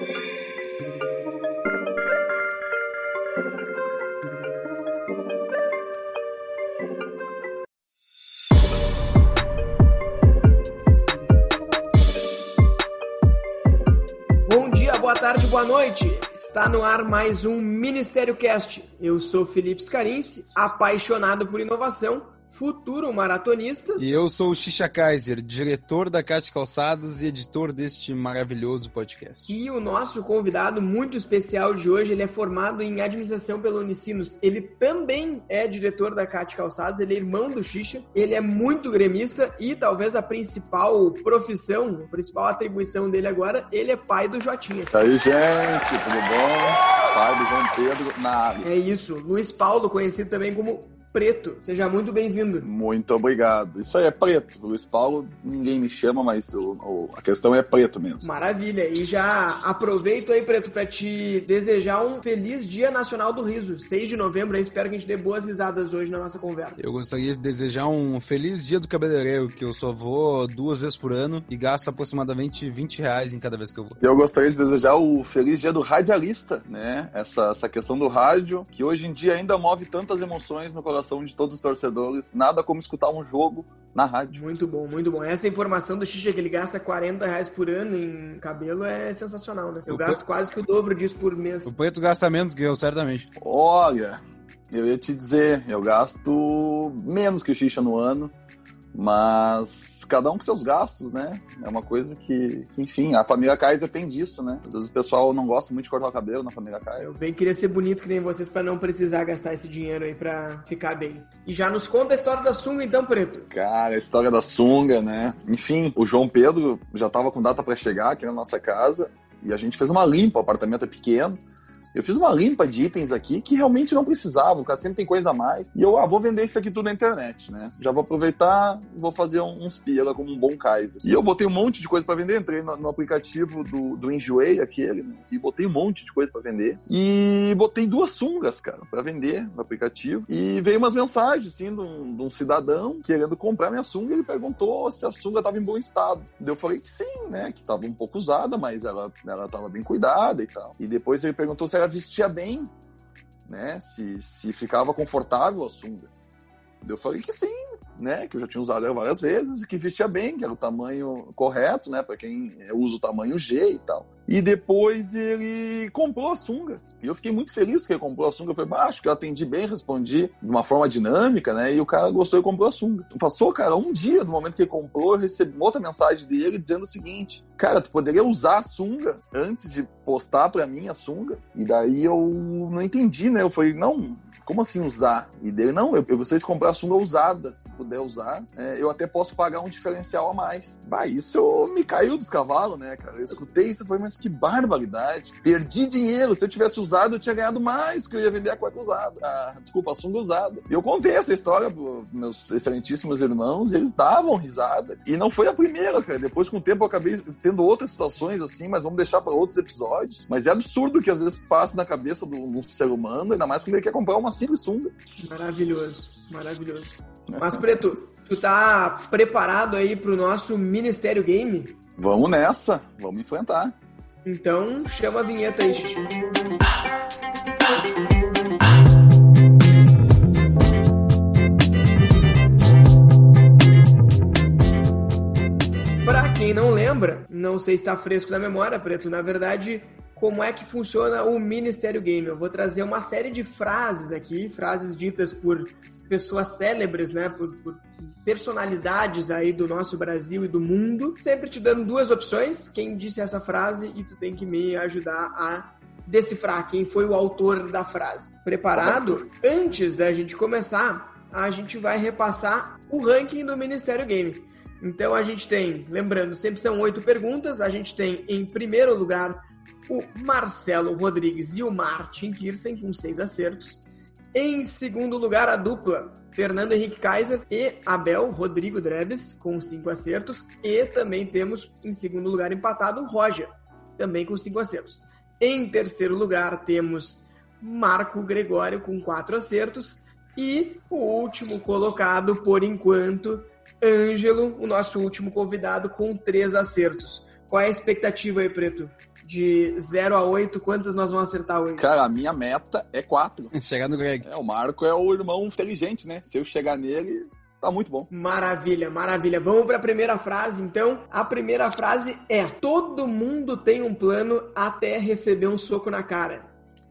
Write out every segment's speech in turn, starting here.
Bom dia, boa tarde, boa noite. Está no ar mais um Ministério Cast. Eu sou Felipe Scarinci, apaixonado por inovação, futuro maratonista. E eu sou o Xixa Kaiser, diretor da Cate Calçados e editor deste maravilhoso podcast. E o nosso convidado muito especial de hoje, ele é formado em administração pela Unicinos. Ele também é diretor da Cate Calçados, ele é irmão do Xixa, ele é muito gremista e talvez a principal profissão, a principal atribuição dele agora, ele é pai do Jotinha. E aí, gente, tudo bom? Pai do João Pedro na área. É isso, Luiz Paulo, conhecido também como Preto. Seja muito bem-vindo. Muito obrigado. Isso aí é preto. Luiz Paulo, ninguém me chama, mas o, o, a questão é preto mesmo. Maravilha. E já aproveito aí, Preto, para te desejar um feliz Dia Nacional do Riso. 6 de novembro, aí espero que a gente dê boas risadas hoje na nossa conversa. Eu gostaria de desejar um feliz Dia do Cabeleireiro, que eu só vou duas vezes por ano e gasto aproximadamente 20 reais em cada vez que eu vou. Eu gostaria de desejar o feliz Dia do Radialista, né? Essa, essa questão do rádio, que hoje em dia ainda move tantas emoções no coração de todos os torcedores. Nada como escutar um jogo na rádio. Muito bom, muito bom. Essa informação do Xixa que ele gasta 40 reais por ano em cabelo é sensacional, né? Eu O gasto quase que o dobro disso por mês. O Preto gasta menos que eu, certamente. Olha, eu ia te dizer, eu gasto menos que o Xixa no ano, mas cada um com seus gastos, né? É uma coisa que, que, enfim, a família Kaiser tem disso, né? Às vezes o pessoal não gosta muito de cortar o cabelo na família Kaiser. Eu bem queria ser bonito que nem vocês pra não precisar gastar esse dinheiro aí pra ficar bem. E já nos conta a história da sunga então, Preto. Cara, a história da sunga, né? Enfim, o João Pedro já tava com data pra chegar aqui na nossa casa e a gente fez uma limpa, o apartamento é pequeno. Eu fiz uma limpa de itens aqui que realmente não precisava, o cara sempre tem coisa a mais. E eu, ah, vou vender isso aqui tudo na internet, né? Já vou aproveitar, vou fazer um- uns pila como um bom Kaiser. E eu botei um monte de coisa pra vender, entrei no, no aplicativo do, do Enjoei, aquele, né? e botei um monte de coisa pra vender. E botei duas sungas, cara, pra vender no aplicativo. E veio umas mensagens, assim, de um, de um cidadão querendo comprar minha sunga. Ele perguntou se a sunga tava em bom estado. Eu falei que sim, né? Que tava um pouco usada, mas ela, ela tava bem cuidada e tal. E depois ele perguntou se ela vestia bem, né? Se, se ficava confortável a sunga. Eu falei que sim, né? Que eu já tinha usado ela várias vezes e que vestia bem, que era o tamanho correto, né? Para quem usa o tamanho G e tal. E depois ele comprou a sunga. E eu fiquei muito feliz que ele comprou a sunga. Bah, acho que eu atendi bem, respondi de uma forma dinâmica, né? E o cara gostou e comprou a sunga. Passou, cara, um dia do momento que ele comprou, eu recebi outra mensagem dele dizendo o seguinte: Cara, tu poderia usar a sunga antes de postar pra mim a sunga? E daí eu não entendi, né? Eu falei, não, como assim usar? E dele, não, eu, eu gostaria de comprar sunga usada, se puder usar, é, eu até posso pagar um diferencial a mais. Bah, isso eu me caiu dos cavalos, né, cara? Eu escutei isso e falei, mas que barbaridade. Perdi dinheiro, se eu tivesse usado, eu tinha ganhado mais, que eu ia vender a cueca usada. Ah, desculpa, a sunga usada. E eu contei essa história pros meus excelentíssimos irmãos, e eles davam risada. E não foi a primeira, cara. Depois, com o tempo, eu acabei tendo outras situações assim, mas vamos deixar para outros episódios. Mas é absurdo que às vezes passa na cabeça do, do ser humano, ainda mais quando ele quer comprar uma simples sunga. Maravilhoso, maravilhoso. Mas, Preto, tu tá preparado aí pro nosso Ministério Game? Vamos nessa, vamos enfrentar. Então, chama a vinheta aí, Xixi. Pra quem não lembra, não sei se tá fresco na memória, Preto, na verdade, como é que funciona o Ministério Game? Eu vou trazer uma série de frases aqui, frases ditas por pessoas célebres, né, por, por personalidades aí do nosso Brasil e do mundo, sempre te dando duas opções, quem disse essa frase e tu tem que me ajudar a decifrar quem foi o autor da frase. Preparado? Antes da gente começar, a gente vai repassar o ranking do Ministério Game. Então a gente tem, lembrando, sempre são oito perguntas, a gente tem em primeiro lugar o Marcelo Rodrigues e o Martin Kirsten com seis acertos. Em segundo lugar, a dupla Fernando Henrique Kaiser e Abel Rodrigo Dreves, com cinco acertos. E também temos, em segundo lugar, empatado, Roger, também com cinco acertos. Em terceiro lugar, temos Marco Gregório, com quatro acertos. E o último colocado, por enquanto, Ângelo, o nosso último convidado, com três acertos. Qual é a expectativa aí, Preto? De 0 a 8, quantas nós vamos acertar hoje? Cara, a minha meta é 4. Chegar no Greg. É, o Marco é o irmão inteligente, né? Se eu chegar nele, tá muito bom. Maravilha, maravilha. Vamos para a primeira frase, então. A primeira frase é: Todo mundo tem um plano até receber um soco na cara.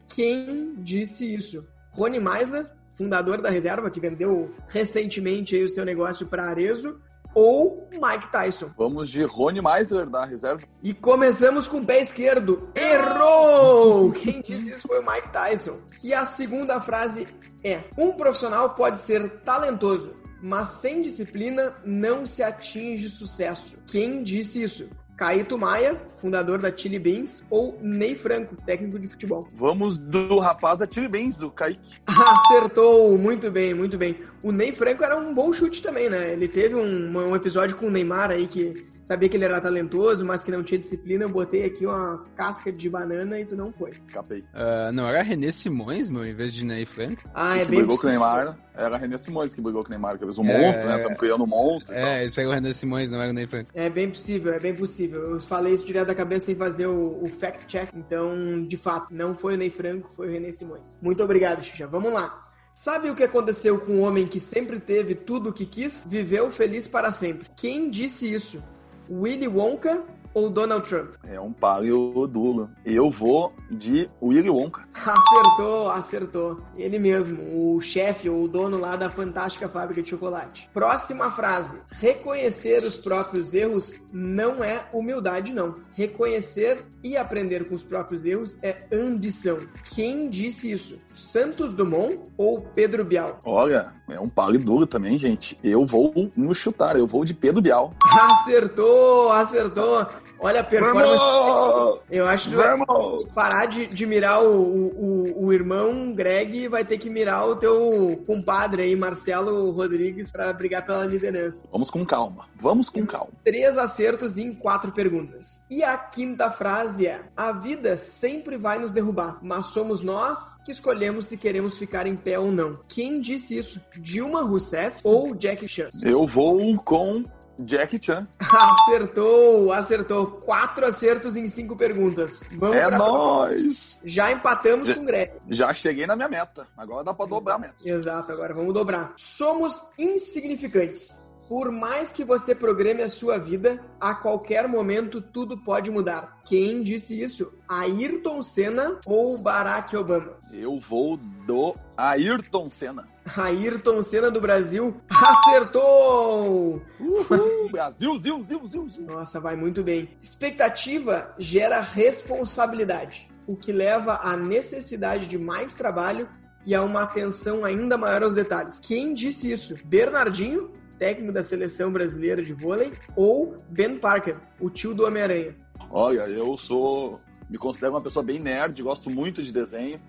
Quem disse isso? Rony Meisler, fundador da reserva, que vendeu recentemente o seu negócio para Arezo, ou Mike Tyson? Vamos de Rony Meisler da reserva. E começamos com o pé esquerdo. Errou! Quem disse isso foi o Mike Tyson. E a segunda frase é: Um profissional pode ser talentoso, mas sem disciplina não se atinge sucesso. Quem disse isso? Caíto Maia, fundador da Chili Beans, ou Ney Franco, técnico de futebol? Vamos do rapaz da Chili Beans, o Kaique. Acertou, muito bem, muito bem. O Ney Franco era um bom chute também, né? Ele teve um, um episódio com o Neymar aí que sabia que ele era talentoso, mas que não tinha disciplina. Eu botei aqui uma casca de banana e tu não foi. Capei. Uh, não era René Simões, meu, em vez de Ney Franco? Ah, é que bem brigou com o. Neymar. Era René Simões que brigou com o Neymar, que fez um É, monstro, né? Estamos criando um monstro. e tal. É, esse aí é o René Simões, não era o Ney Franco. É bem possível, é bem possível. Eu falei isso direto da cabeça sem fazer o, o fact check. Então, de fato, não foi o Ney Franco, foi o René Simões. Muito obrigado, Xixa. Vamos lá. Sabe o que aconteceu com um homem que sempre teve tudo o que quis? Viveu feliz para sempre. Quem disse isso? Willy Wonka ou Donald Trump? É um palio duro. Eu vou de Willy Wonka. Acertou, acertou. Ele mesmo, o chefe ou o dono lá da fantástica fábrica de chocolate. Próxima frase. Reconhecer os próprios erros não é humildade, não. Reconhecer e aprender com os próprios erros é ambição. Quem disse isso? Santos Dumont ou Pedro Bial? Olha, é um palio duro também, gente. Eu vou no chutar, eu vou de Pedro Bial. Acertou, acertou. Olha a performance. Vamos! Eu acho que vai Vamos! parar de, de mirar o, o, o irmão Greg e vai ter que mirar o teu compadre aí, Marcelo Rodrigues, pra brigar pela liderança. Vamos com calma. Vamos com calma. Três acertos em quatro perguntas. E a quinta frase é: A vida sempre vai nos derrubar, mas somos nós que escolhemos se queremos ficar em pé ou não. Quem disse isso? Dilma Rousseff ou Jackie Chan? Eu vou com Jack Chan. Acertou, acertou. Quatro acertos em cinco perguntas. Vamos É nóis! Já empatamos com o Greg. Já cheguei na minha meta. Agora dá pra dobrar a meta. Exato, agora vamos dobrar. Somos insignificantes. Por mais que você programe a sua vida, a qualquer momento tudo pode mudar. Quem disse isso? Ayrton Senna ou Barack Obama? Eu vou do Ayrton Senna. Ayrton Senna do Brasil acertou! Uhul! Brasil, zil, zil, zil, zil. Nossa, vai muito bem. Expectativa gera responsabilidade, o que leva à necessidade de mais trabalho e a uma atenção ainda maior aos detalhes. Quem disse isso? Bernardinho, técnico da seleção brasileira de vôlei, ou Ben Parker, o tio do Homem-Aranha? Olha, eu sou. Me considero uma pessoa bem nerd, gosto muito de desenho.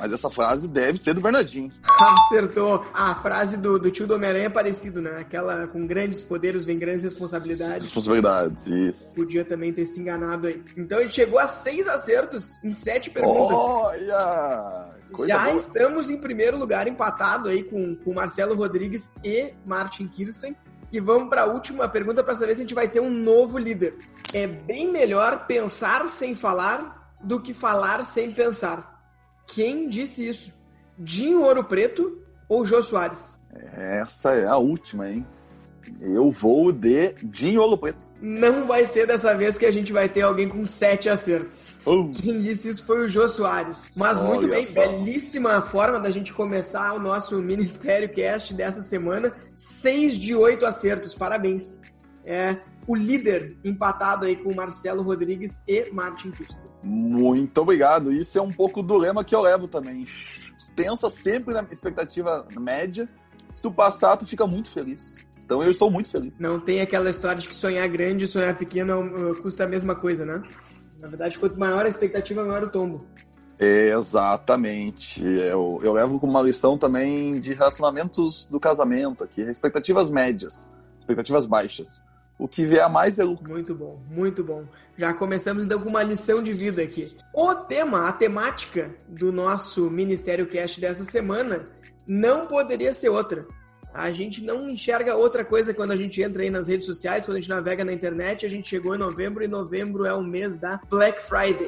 Mas essa frase deve ser do Bernardinho. Acertou! A frase do, do tio do Homem-Aranha é parecido, né? Aquela com grandes poderes vem grandes responsabilidades. Responsabilidades, isso. Podia também ter se enganado aí. Então ele chegou a seis acertos em sete perguntas. Olha! Coisa Já boa. estamos em primeiro lugar, empatado aí com, com Marcelo Rodrigues e Martin Kirsten. E vamos para a última pergunta para saber se a gente vai ter um novo líder. É bem melhor pensar sem falar do que falar sem pensar. Quem disse isso? Dinho Ouro Preto ou Jô Soares? Essa é a última, hein? Eu vou de Dinho Ouro Preto. Não vai ser dessa vez que a gente vai ter alguém com sete acertos. Oh. Quem disse isso foi o Jô Soares. Mas Olha muito bem, só. belíssima forma da gente começar o nosso Ministério Cast dessa semana. Seis de oito acertos, parabéns. É o líder empatado aí com Marcelo Rodrigues e Martin Kirsten. Muito obrigado. Isso é um pouco do lema que eu levo também. Pensa sempre na expectativa média. Se tu passar, tu fica muito feliz. Então eu estou muito feliz. Não tem aquela história de que sonhar grande e sonhar pequeno uh, custa a mesma coisa, né? Na verdade, quanto maior a expectativa, maior o tombo. Exatamente. Eu, eu levo como uma lição também de relacionamentos do casamento aqui. Expectativas médias, expectativas baixas. O que vier a mais é lucro. Muito bom, muito bom. Já começamos então com uma lição de vida aqui. O tema, a temática do nosso Ministério Cast dessa semana não poderia ser outra. A gente não enxerga outra coisa quando a gente entra aí nas redes sociais, quando a gente navega na internet. A gente chegou em novembro e novembro é o mês da Black Friday.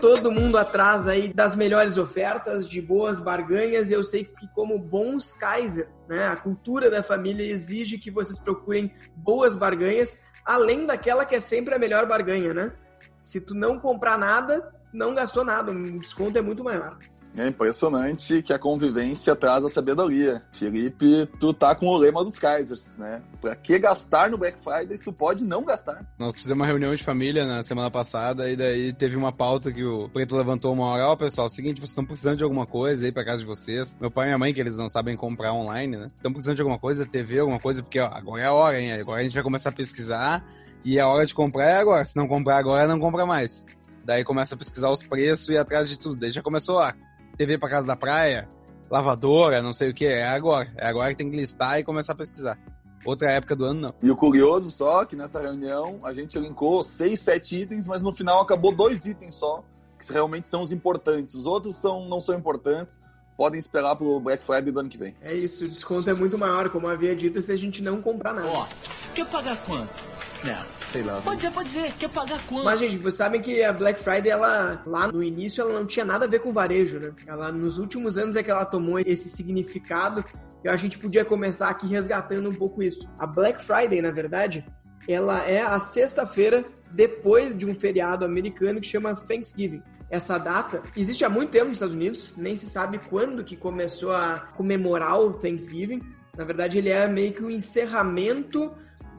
todo mundo atrás aí das melhores ofertas, de boas barganhas. Eu sei que como bons Kaiser, né, a cultura da família exige que vocês procurem boas barganhas, além daquela que é sempre a melhor barganha, né? Se tu não comprar nada, não gastou nada, o desconto é muito maior. É impressionante que a convivência traz a sabedoria. Felipe, tu tá com o lema dos Kaisers, né? Pra que gastar no Black Friday se tu pode não gastar? Nós fizemos uma reunião de família na semana passada e daí teve uma pauta que o Preto levantou uma hora. Ó, oh, pessoal, é seguinte, vocês estão precisando de alguma coisa aí pra casa de vocês. Meu pai e minha mãe, que eles não sabem comprar online, né? Estão precisando de alguma coisa, TV, alguma coisa, porque ó, agora é a hora, hein? Agora a gente vai começar a pesquisar e a hora de comprar é agora. Se não comprar agora, não compra mais. Daí começa a pesquisar os preços e atrás de tudo. Daí já começou a TV pra casa da praia, lavadora, não sei o que. É agora. É agora que tem que listar e começar a pesquisar. Outra época do ano, não. E o curioso só que nessa reunião a gente linkou seis, sete itens, mas no final acabou dois itens só, que realmente são os importantes. Os outros são, não são importantes, podem esperar pro Black Friday do ano que vem. É isso, o desconto é muito maior, como havia dito, se a gente não comprar nada. Ó, quer pagar quanto? Não, sei lá. Pode ser, pode ser. Quer pagar quanto? Mas, gente, vocês sabem que a Black Friday, ela, lá no início, ela não tinha nada a ver com varejo, né? Ela, nos últimos anos é que ela tomou esse significado e a gente podia começar aqui resgatando um pouco isso. A Black Friday, na verdade, ela é a sexta-feira depois de um feriado americano que chama Thanksgiving. Essa data existe há muito tempo nos Estados Unidos, nem se sabe quando que começou a comemorar o Thanksgiving. Na verdade, ele é meio que o um encerramento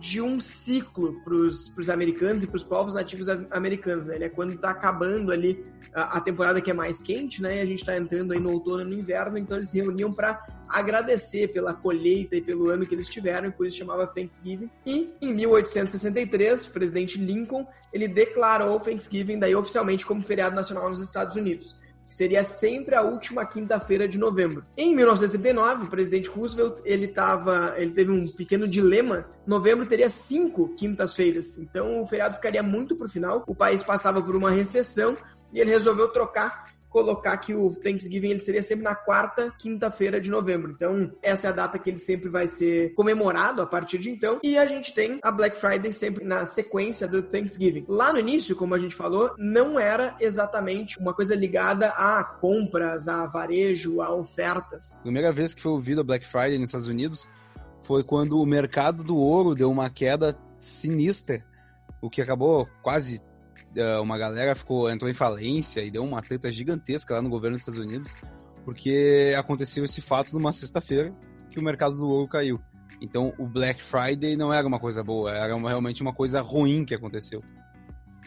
de um ciclo para os americanos e para os povos nativos americanos. Né? Ele é quando está acabando ali a, a, temporada que é mais quente, né? E a gente está entrando aí no outono e no inverno, então eles se reuniam para agradecer pela colheita e pelo ano que eles tiveram, e por isso chamava Thanksgiving. E em 1863, o presidente Lincoln ele declarou o Thanksgiving daí oficialmente como feriado nacional nos Estados Unidos que seria sempre a última quinta-feira de novembro. Em 1939, o presidente Roosevelt ele tava, ele teve um pequeno dilema. Novembro teria cinco quintas-feiras, então o feriado ficaria muito para o final. O país passava por uma recessão e ele resolveu trocar colocar que o Thanksgiving ele seria sempre na quarta quinta-feira de novembro. Então, essa é a data que ele sempre vai ser comemorado a partir de então. E a gente tem a Black Friday sempre na sequência do Thanksgiving. Lá no início, como a gente falou, não era exatamente uma coisa ligada a compras, a varejo, a ofertas. A primeira vez que foi ouvido a Black Friday nos Estados Unidos foi quando o mercado do ouro deu uma queda sinistra, o que acabou quase uma galera ficou entrou em falência e deu uma treta gigantesca lá no governo dos Estados Unidos, porque aconteceu esse fato numa sexta-feira que o mercado do ouro caiu. Então o Black Friday não era uma coisa boa, era uma, realmente uma coisa ruim que aconteceu.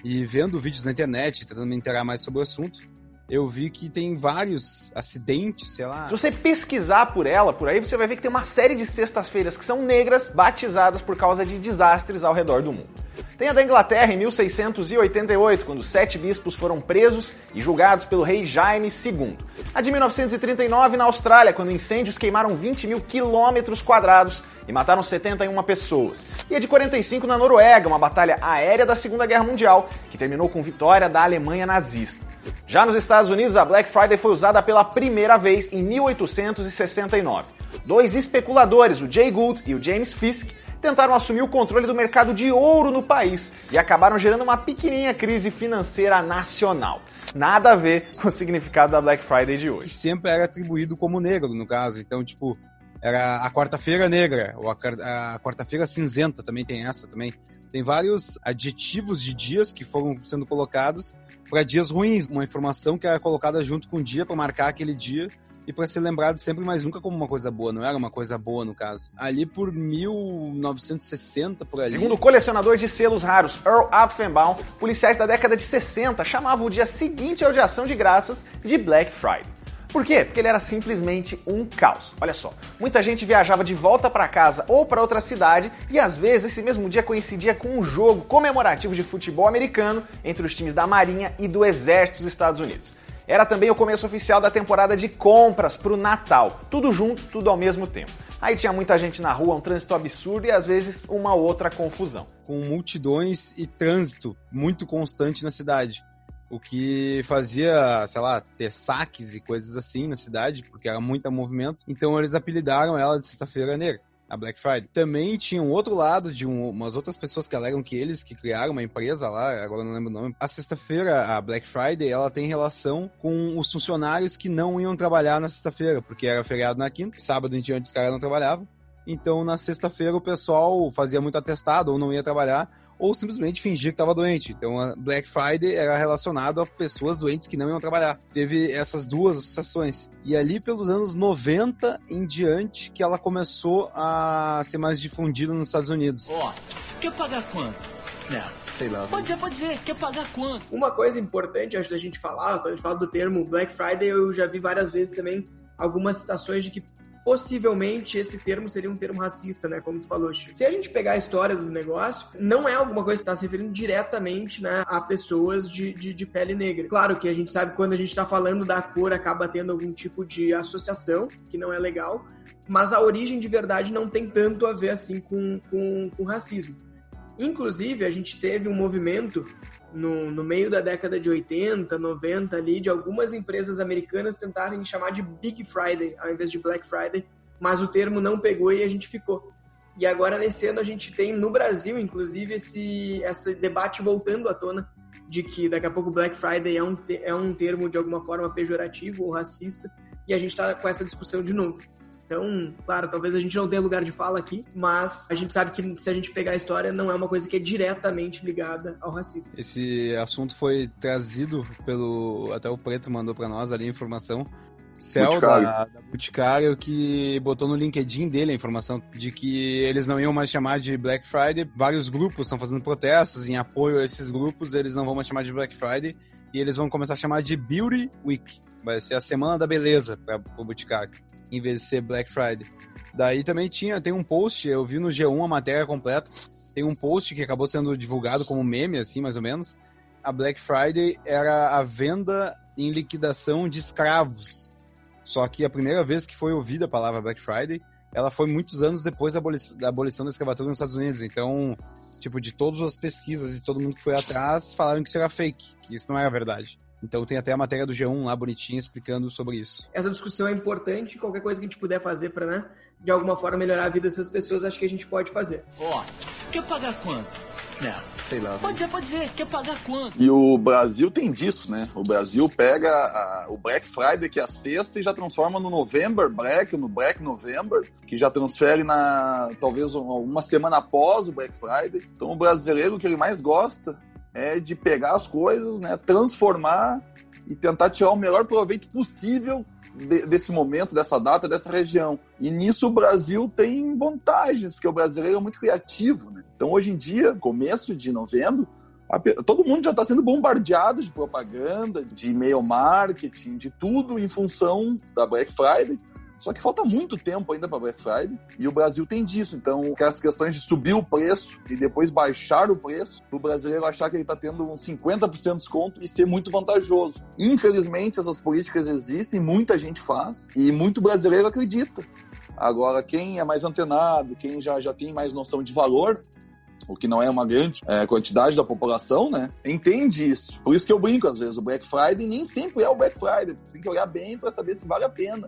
E vendo vídeos na internet, tentando me inteirar mais sobre o assunto, eu vi que tem vários acidentes, sei lá. Se você pesquisar por ela, por aí, você vai ver que tem uma série de sextas-feiras que são negras, batizadas por causa de desastres ao redor do mundo. Tem a da Inglaterra em 1688, quando sete bispos foram presos e julgados pelo rei Jaime II. A de 1939 na Austrália, quando incêndios queimaram 20 mil quilômetros quadrados e mataram 71 pessoas. E a de 45 na Noruega, uma batalha aérea da Segunda Guerra Mundial, que terminou com vitória da Alemanha nazista. Já nos Estados Unidos, a Black Friday foi usada pela primeira vez em 1869. Dois especuladores, o Jay Gould e o James Fisk, tentaram assumir o controle do mercado de ouro no país e acabaram gerando uma pequenininha crise financeira nacional. Nada a ver com o significado da Black Friday de hoje. Sempre era atribuído como negro, no caso. Então, tipo, era a quarta-feira negra, ou a, a quarta-feira cinzenta também tem essa também. Tem vários adjetivos de dias que foram sendo colocados para dias ruins, uma informação que era colocada junto com o dia para marcar aquele dia e para ser lembrado sempre, mas nunca como uma coisa boa. Não era uma coisa boa, no caso. Ali por 1960, por ali. Segundo o colecionador de selos raros Earl Apfenbaum, policiais da década de 60 chamavam o dia seguinte ao de ação de graças de Black Friday. Por quê? Porque ele era simplesmente um caos. Olha só, muita gente viajava de volta para casa ou para outra cidade e às vezes esse mesmo dia coincidia com um jogo comemorativo de futebol americano entre os times da Marinha e do Exército dos Estados Unidos. Era também o começo oficial da temporada de compras para o Natal. Tudo junto, tudo ao mesmo tempo. Aí tinha muita gente na rua, um trânsito absurdo e às vezes uma outra confusão. Com multidões e trânsito muito constante na cidade. O que fazia, sei lá, ter saques e coisas assim na cidade, porque era muito movimento. Então eles apelidaram ela de Sexta-feira Negra a Black Friday. Também tinha um outro lado de um, umas outras pessoas que alegam que eles que criaram uma empresa lá, agora não lembro o nome. A sexta-feira, a Black Friday, ela tem relação com os funcionários que não iam trabalhar na sexta-feira, porque era feriado na quinta, sábado em diante os caras não trabalhavam. Então, na sexta-feira, o pessoal fazia muito atestado ou não ia trabalhar, ou simplesmente fingir que estava doente. Então, a Black Friday era relacionado a pessoas doentes que não iam trabalhar. Teve essas duas associações. E ali, pelos anos 90 em diante, que ela começou a ser mais difundida nos Estados Unidos. Ó, quer pagar quanto? Não, sei lá. Pode ser, pode ser. Quer pagar quanto? Uma coisa importante, acho, da gente falar, quando a gente fala do termo Black Friday, eu já vi várias vezes também algumas citações de que possivelmente esse termo seria um termo racista, né? Como tu falou, Chico. Se a gente pegar a história do negócio, não é alguma coisa que está se referindo diretamente né, a pessoas de, de, de, pele negra. Claro que a gente sabe quando a gente está falando da cor, acaba tendo algum tipo de associação, que não é legal, mas a origem de verdade não tem tanto a ver assim com, com, com racismo. Inclusive, a gente teve um movimento no, no meio da década de 80, 90 ali, de algumas empresas americanas tentarem chamar de Big Friday ao invés de Black Friday, mas o termo não pegou e a gente ficou. E agora, nesse ano, a gente tem no Brasil, inclusive, esse, esse debate voltando à tona de que daqui a pouco Black Friday é um, é um termo de alguma forma pejorativo ou racista, e a gente está com essa discussão de novo. Então, claro, talvez a gente não tenha lugar de fala aqui, mas a gente sabe que se a gente pegar a história, não é uma coisa que é diretamente ligada ao racismo. Esse assunto foi trazido pelo. Até o Preto mandou para nós ali a informação. Céu da, da Boticário que botou no LinkedIn dele a informação de que eles não iam mais chamar de Black Friday. Vários grupos estão fazendo protestos em apoio a esses grupos, eles não vão mais chamar de Black Friday e eles vão começar a chamar de Beauty Week. Vai ser a semana da beleza para o Boticário em vez de ser Black Friday. Daí também tinha, tem um post, eu vi no G1 a matéria completa, tem um post que acabou sendo divulgado como meme, assim, mais ou menos. A Black Friday era a venda em liquidação de escravos. Só que a primeira vez que foi ouvida a palavra Black Friday, ela foi muitos anos depois da, abolição da, abolição da escravatura nos Estados Unidos. Então, tipo, de todas as pesquisas e todo mundo que foi atrás, falaram que isso era fake, que isso não era verdade. Então tem até a matéria do G1 lá bonitinha explicando sobre isso. Essa discussão é importante, qualquer coisa que a gente puder fazer para, né, de alguma forma melhorar a vida dessas pessoas, acho que a gente pode fazer. Ó, quer pagar quanto? Não, sei lá. Pode ser, pode ser. Quer pagar quanto? E o Brasil tem disso, né? O Brasil pega a, o Black Friday, que é a sexta, e já transforma no November Black, no Black November, que já transfere na talvez uma semana após o Black Friday. Então o brasileiro, o que ele mais gosta é de pegar as coisas, né, transformar e tentar tirar o melhor proveito possível de, desse momento, dessa data, dessa região. E nisso o Brasil tem vantagens, porque o brasileiro é muito criativo. Né? Então, hoje em dia, começo de novembro, a, todo mundo já está sendo bombardeado de propaganda, de e-mail marketing, de tudo em função da Black Friday. Só que falta muito tempo ainda para Black Friday e o Brasil tem disso. Então, aquelas questões de subir o preço e depois baixar o preço, o brasileiro achar que ele está tendo um 50% de desconto e ser muito vantajoso. Infelizmente, essas políticas existem, muita gente faz e muito brasileiro acredita. Agora, quem é mais antenado, quem já, já tem mais noção de valor, o que não é uma grande é, quantidade da população, né? Entende isso. Por isso que eu brinco, às vezes, o Black Friday nem sempre é o Black Friday. Tem que olhar bem para saber se vale a pena.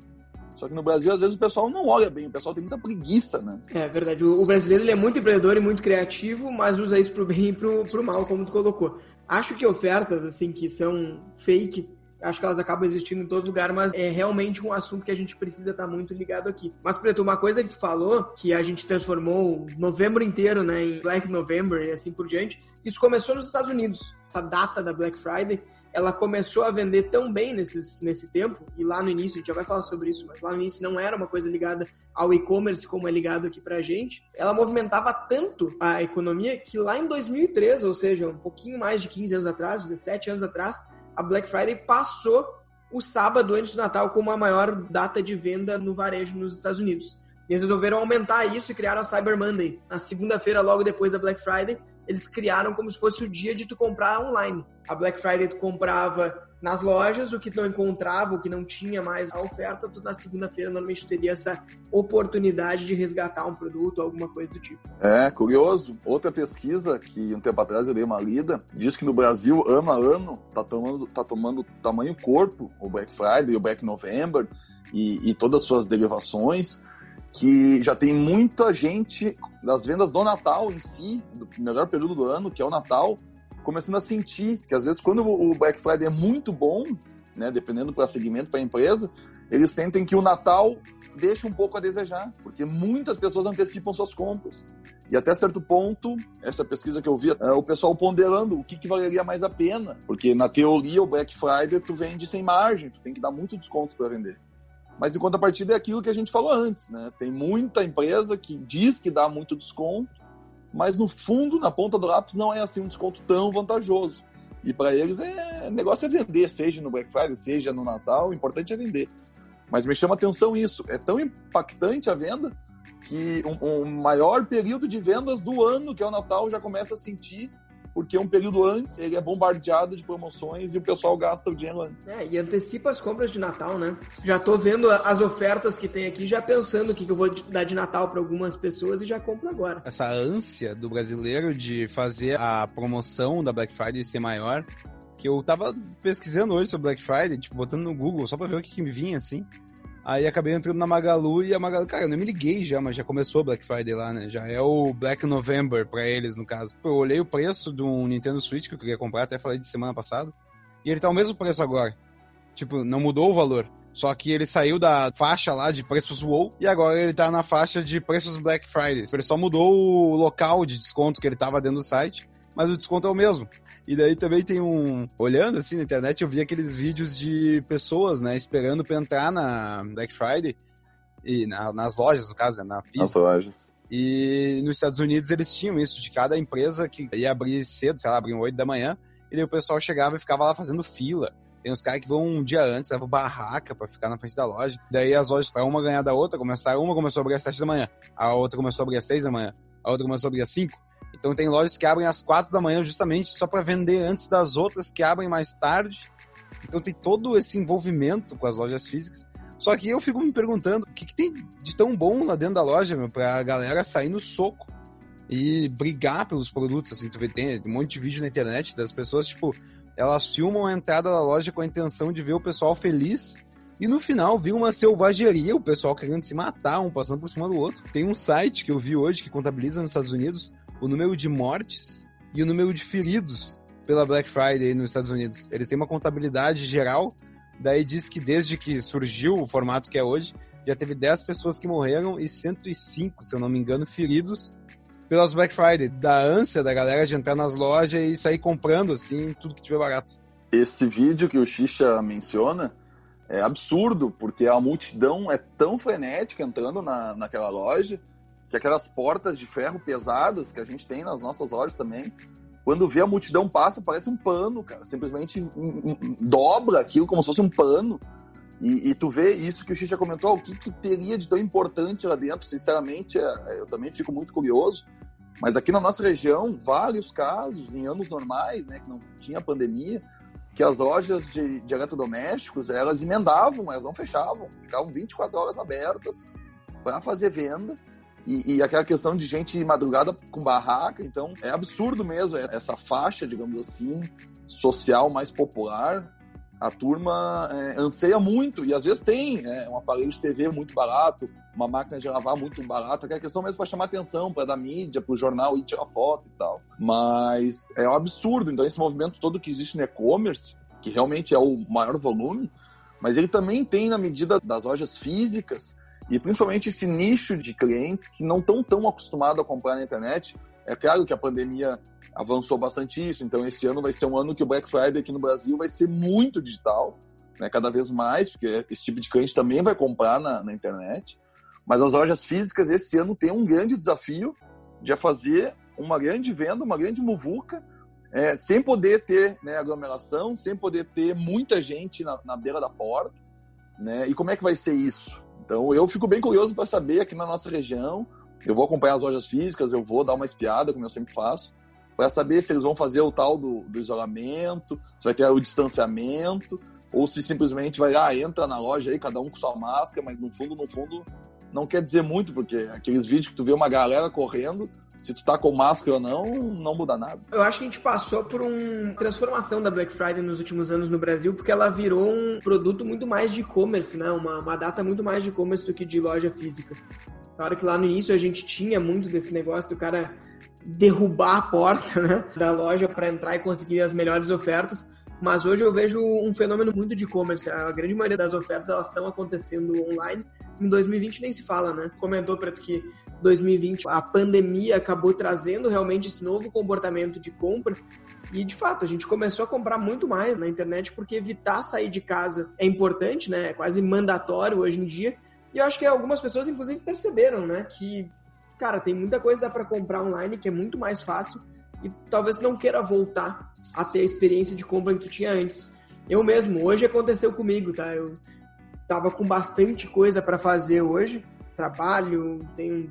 Só que no Brasil, às vezes, o pessoal não olha bem, o pessoal tem muita preguiça, né? É verdade. O brasileiro ele é muito empreendedor e muito criativo, mas usa isso pro bem e pro, pro mal, como tu colocou. Acho que ofertas, assim, que são fake, acho que elas acabam existindo em todo lugar, mas é realmente um assunto que a gente precisa estar tá muito ligado aqui. Mas, Preto, uma coisa que tu falou, que a gente transformou novembro inteiro, né, em Black November e assim por diante, isso começou nos Estados Unidos. Essa data da Black Friday ela começou a vender tão bem nesses, nesse tempo, e lá no início, a gente já vai falar sobre isso, mas lá no início não era uma coisa ligada ao e-commerce como é ligado aqui pra gente, ela movimentava tanto a economia que lá em 2003, ou seja, um pouquinho mais de 15 anos atrás, 17 anos atrás, a Black Friday passou o sábado antes do Natal como a maior data de venda no varejo nos Estados Unidos. Eles resolveram aumentar isso e criaram a Cyber Monday. Na segunda-feira, logo depois da Black Friday, eles criaram como se fosse o dia de tu comprar online. A Black Friday tu comprava nas lojas, o que não encontrava, o que não tinha mais a oferta, tu na segunda-feira normalmente teria essa oportunidade de resgatar um produto, alguma coisa do tipo. É, curioso. Outra pesquisa que um tempo atrás eu dei uma lida, diz que no Brasil, ano a ano, tá tomando, tá tomando tamanho corpo o Black Friday, o Black November e, e todas as suas derivações que já tem muita gente das vendas do Natal em si, do melhor período do ano, que é o Natal, começando a sentir que às vezes quando o Black Friday é muito bom, né, dependendo para segmento, para empresa, eles sentem que o Natal deixa um pouco a desejar, porque muitas pessoas antecipam suas compras. E até certo ponto, essa pesquisa que eu vi, é o pessoal ponderando o que, que valeria mais a pena. Porque na teoria, o Black Friday tu vende sem margem, tu tem que dar muito desconto para vender. Mas em contrapartida é aquilo que a gente falou antes, né? Tem muita empresa que diz que dá muito desconto, mas no fundo, na ponta do lápis, não é assim um desconto tão vantajoso. E para eles é o negócio é vender, seja no Black Friday, seja no Natal, o importante é vender. Mas me chama atenção isso, é tão impactante a venda que um, um maior período de vendas do ano, que é o Natal, já começa a sentir porque um período antes ele é bombardeado de promoções e o pessoal gasta o dinheiro antes. É, e antecipa as compras de Natal, né? Já tô vendo as ofertas que tem aqui, já pensando o que eu vou dar de Natal para algumas pessoas e já compro agora. Essa ânsia do brasileiro de fazer a promoção da Black Friday ser maior, que eu tava pesquisando hoje sobre Black Friday, tipo, botando no Google só pra ver o que, que me vinha, assim. Aí acabei entrando na Magalu e a Magalu, cara, eu nem me liguei já, mas já começou o Black Friday lá, né? Já é o Black November pra eles, no caso. Eu olhei o preço do Nintendo Switch que eu queria comprar, até falei de semana passada, e ele tá o mesmo preço agora. Tipo, não mudou o valor. Só que ele saiu da faixa lá de preços WoW e agora ele tá na faixa de preços Black Friday. Ele só mudou o local de desconto que ele tava dentro do site, mas o desconto é o mesmo. E daí também tem um. Olhando assim na internet, eu vi aqueles vídeos de pessoas, né, esperando pra entrar na Black Friday. E na, nas lojas, no caso, né, na pista. Nas lojas. E nos Estados Unidos eles tinham isso, de cada empresa que ia abrir cedo, sei lá, abriam 8 da manhã, e daí o pessoal chegava e ficava lá fazendo fila. Tem uns caras que vão um dia antes, levam barraca para ficar na frente da loja. Daí as lojas, para uma ganhar da outra, começaram, uma começou a abrir às 7 da manhã, a outra começou a abrir às 6 da manhã, a outra começou a abrir às 5. Então tem lojas que abrem às quatro da manhã justamente só para vender antes das outras que abrem mais tarde. Então tem todo esse envolvimento com as lojas físicas. Só que eu fico me perguntando o que, que tem de tão bom lá dentro da loja, meu, pra galera sair no soco e brigar pelos produtos, assim, tu vê, tem um monte de vídeo na internet das pessoas, tipo, elas filmam a entrada da loja com a intenção de ver o pessoal feliz e no final vi uma selvageria, o pessoal querendo se matar, um passando por cima do outro. Tem um site que eu vi hoje que contabiliza nos Estados Unidos o número de mortes e o número de feridos pela Black Friday nos Estados Unidos. Eles têm uma contabilidade geral, daí diz que desde que surgiu o formato que é hoje, já teve 10 pessoas que morreram e 105, se eu não me engano, feridos pelas Black Friday, da ânsia da galera de entrar nas lojas e sair comprando assim tudo que tiver barato. Esse vídeo que o Xixa menciona é absurdo, porque a multidão é tão frenética entrando na, naquela loja que aquelas portas de ferro pesadas que a gente tem nas nossas lojas também, quando vê a multidão passa, parece um pano, cara. Simplesmente dobra aquilo como se fosse um pano. E, e tu vê isso que o Xixa comentou, o que, que, teria de tão importante lá dentro? Sinceramente, é, eu também fico muito curioso. Mas aqui na nossa região, vários casos, em anos normais, né, que não tinha pandemia, que as lojas de, de eletrodomésticos, elas emendavam, elas não fechavam, ficavam 24 horas abertas para fazer venda e, e, aquela questão de gente madrugada com barraca, então é absurdo mesmo essa faixa, digamos assim, social mais popular. A turma é, anseia muito e às vezes tem é, um aparelho de TV muito barato, uma máquina de lavar muito barato, aquela questão mesmo para chamar atenção, para dar mídia, para o jornal ir tirar foto e tal. Mas é um absurdo. Então, esse movimento todo que existe no e-commerce, que realmente é o maior volume, mas ele também tem na medida das lojas físicas e principalmente esse nicho de clientes que não estão tão acostumados a comprar na internet. É claro que a pandemia avançou bastante isso, então esse ano vai ser um ano que o Black Friday aqui no Brasil vai ser muito digital, né, cada vez mais, porque esse tipo de cliente também vai comprar na, na internet. Mas as lojas físicas esse ano tem um grande desafio de fazer uma grande venda, uma grande muvuca, é, sem poder ter né, aglomeração, sem poder ter muita gente na, na beira da porta. Né? E como é que vai ser isso? Então eu fico bem curioso para saber aqui na nossa região. Eu vou acompanhar as lojas físicas, eu vou dar uma espiada, como eu sempre faço, para saber se eles vão fazer o tal do, do, isolamento, se vai ter o distanciamento, ou se simplesmente vai, ah, entra na loja aí, cada um com sua máscara, mas no fundo, no fundo, não quer dizer muito, porque aqueles vídeos que tu vê uma galera correndo, se tu tá com máscara ou não, não muda nada. Eu acho que a gente passou por uma transformação da Black Friday nos últimos anos no Brasil, porque ela virou um produto muito mais de e-commerce, né? Uma, uma data muito mais de e-commerce do que de loja física. Claro que lá no início a gente tinha muito desse negócio do cara derrubar a porta né, da loja para entrar e conseguir as melhores ofertas. Mas hoje eu vejo um fenômeno muito de e-commerce. A grande maioria das ofertas elas estão acontecendo online. Em 2020 nem se fala, né? Comentou, Preto, que 2020 a pandemia acabou trazendo realmente esse novo comportamento de compra. E de fato, a gente começou a comprar muito mais na internet porque evitar sair de casa é importante, né? É quase mandatório hoje em dia. E eu acho que algumas pessoas, inclusive, perceberam, né? Que cara, tem muita coisa para comprar online que é muito mais fácil e talvez não queira voltar a ter a experiência de compra que tinha antes. Eu mesmo, hoje aconteceu comigo, tá? Eu tava com bastante coisa para fazer hoje, trabalho, tem um,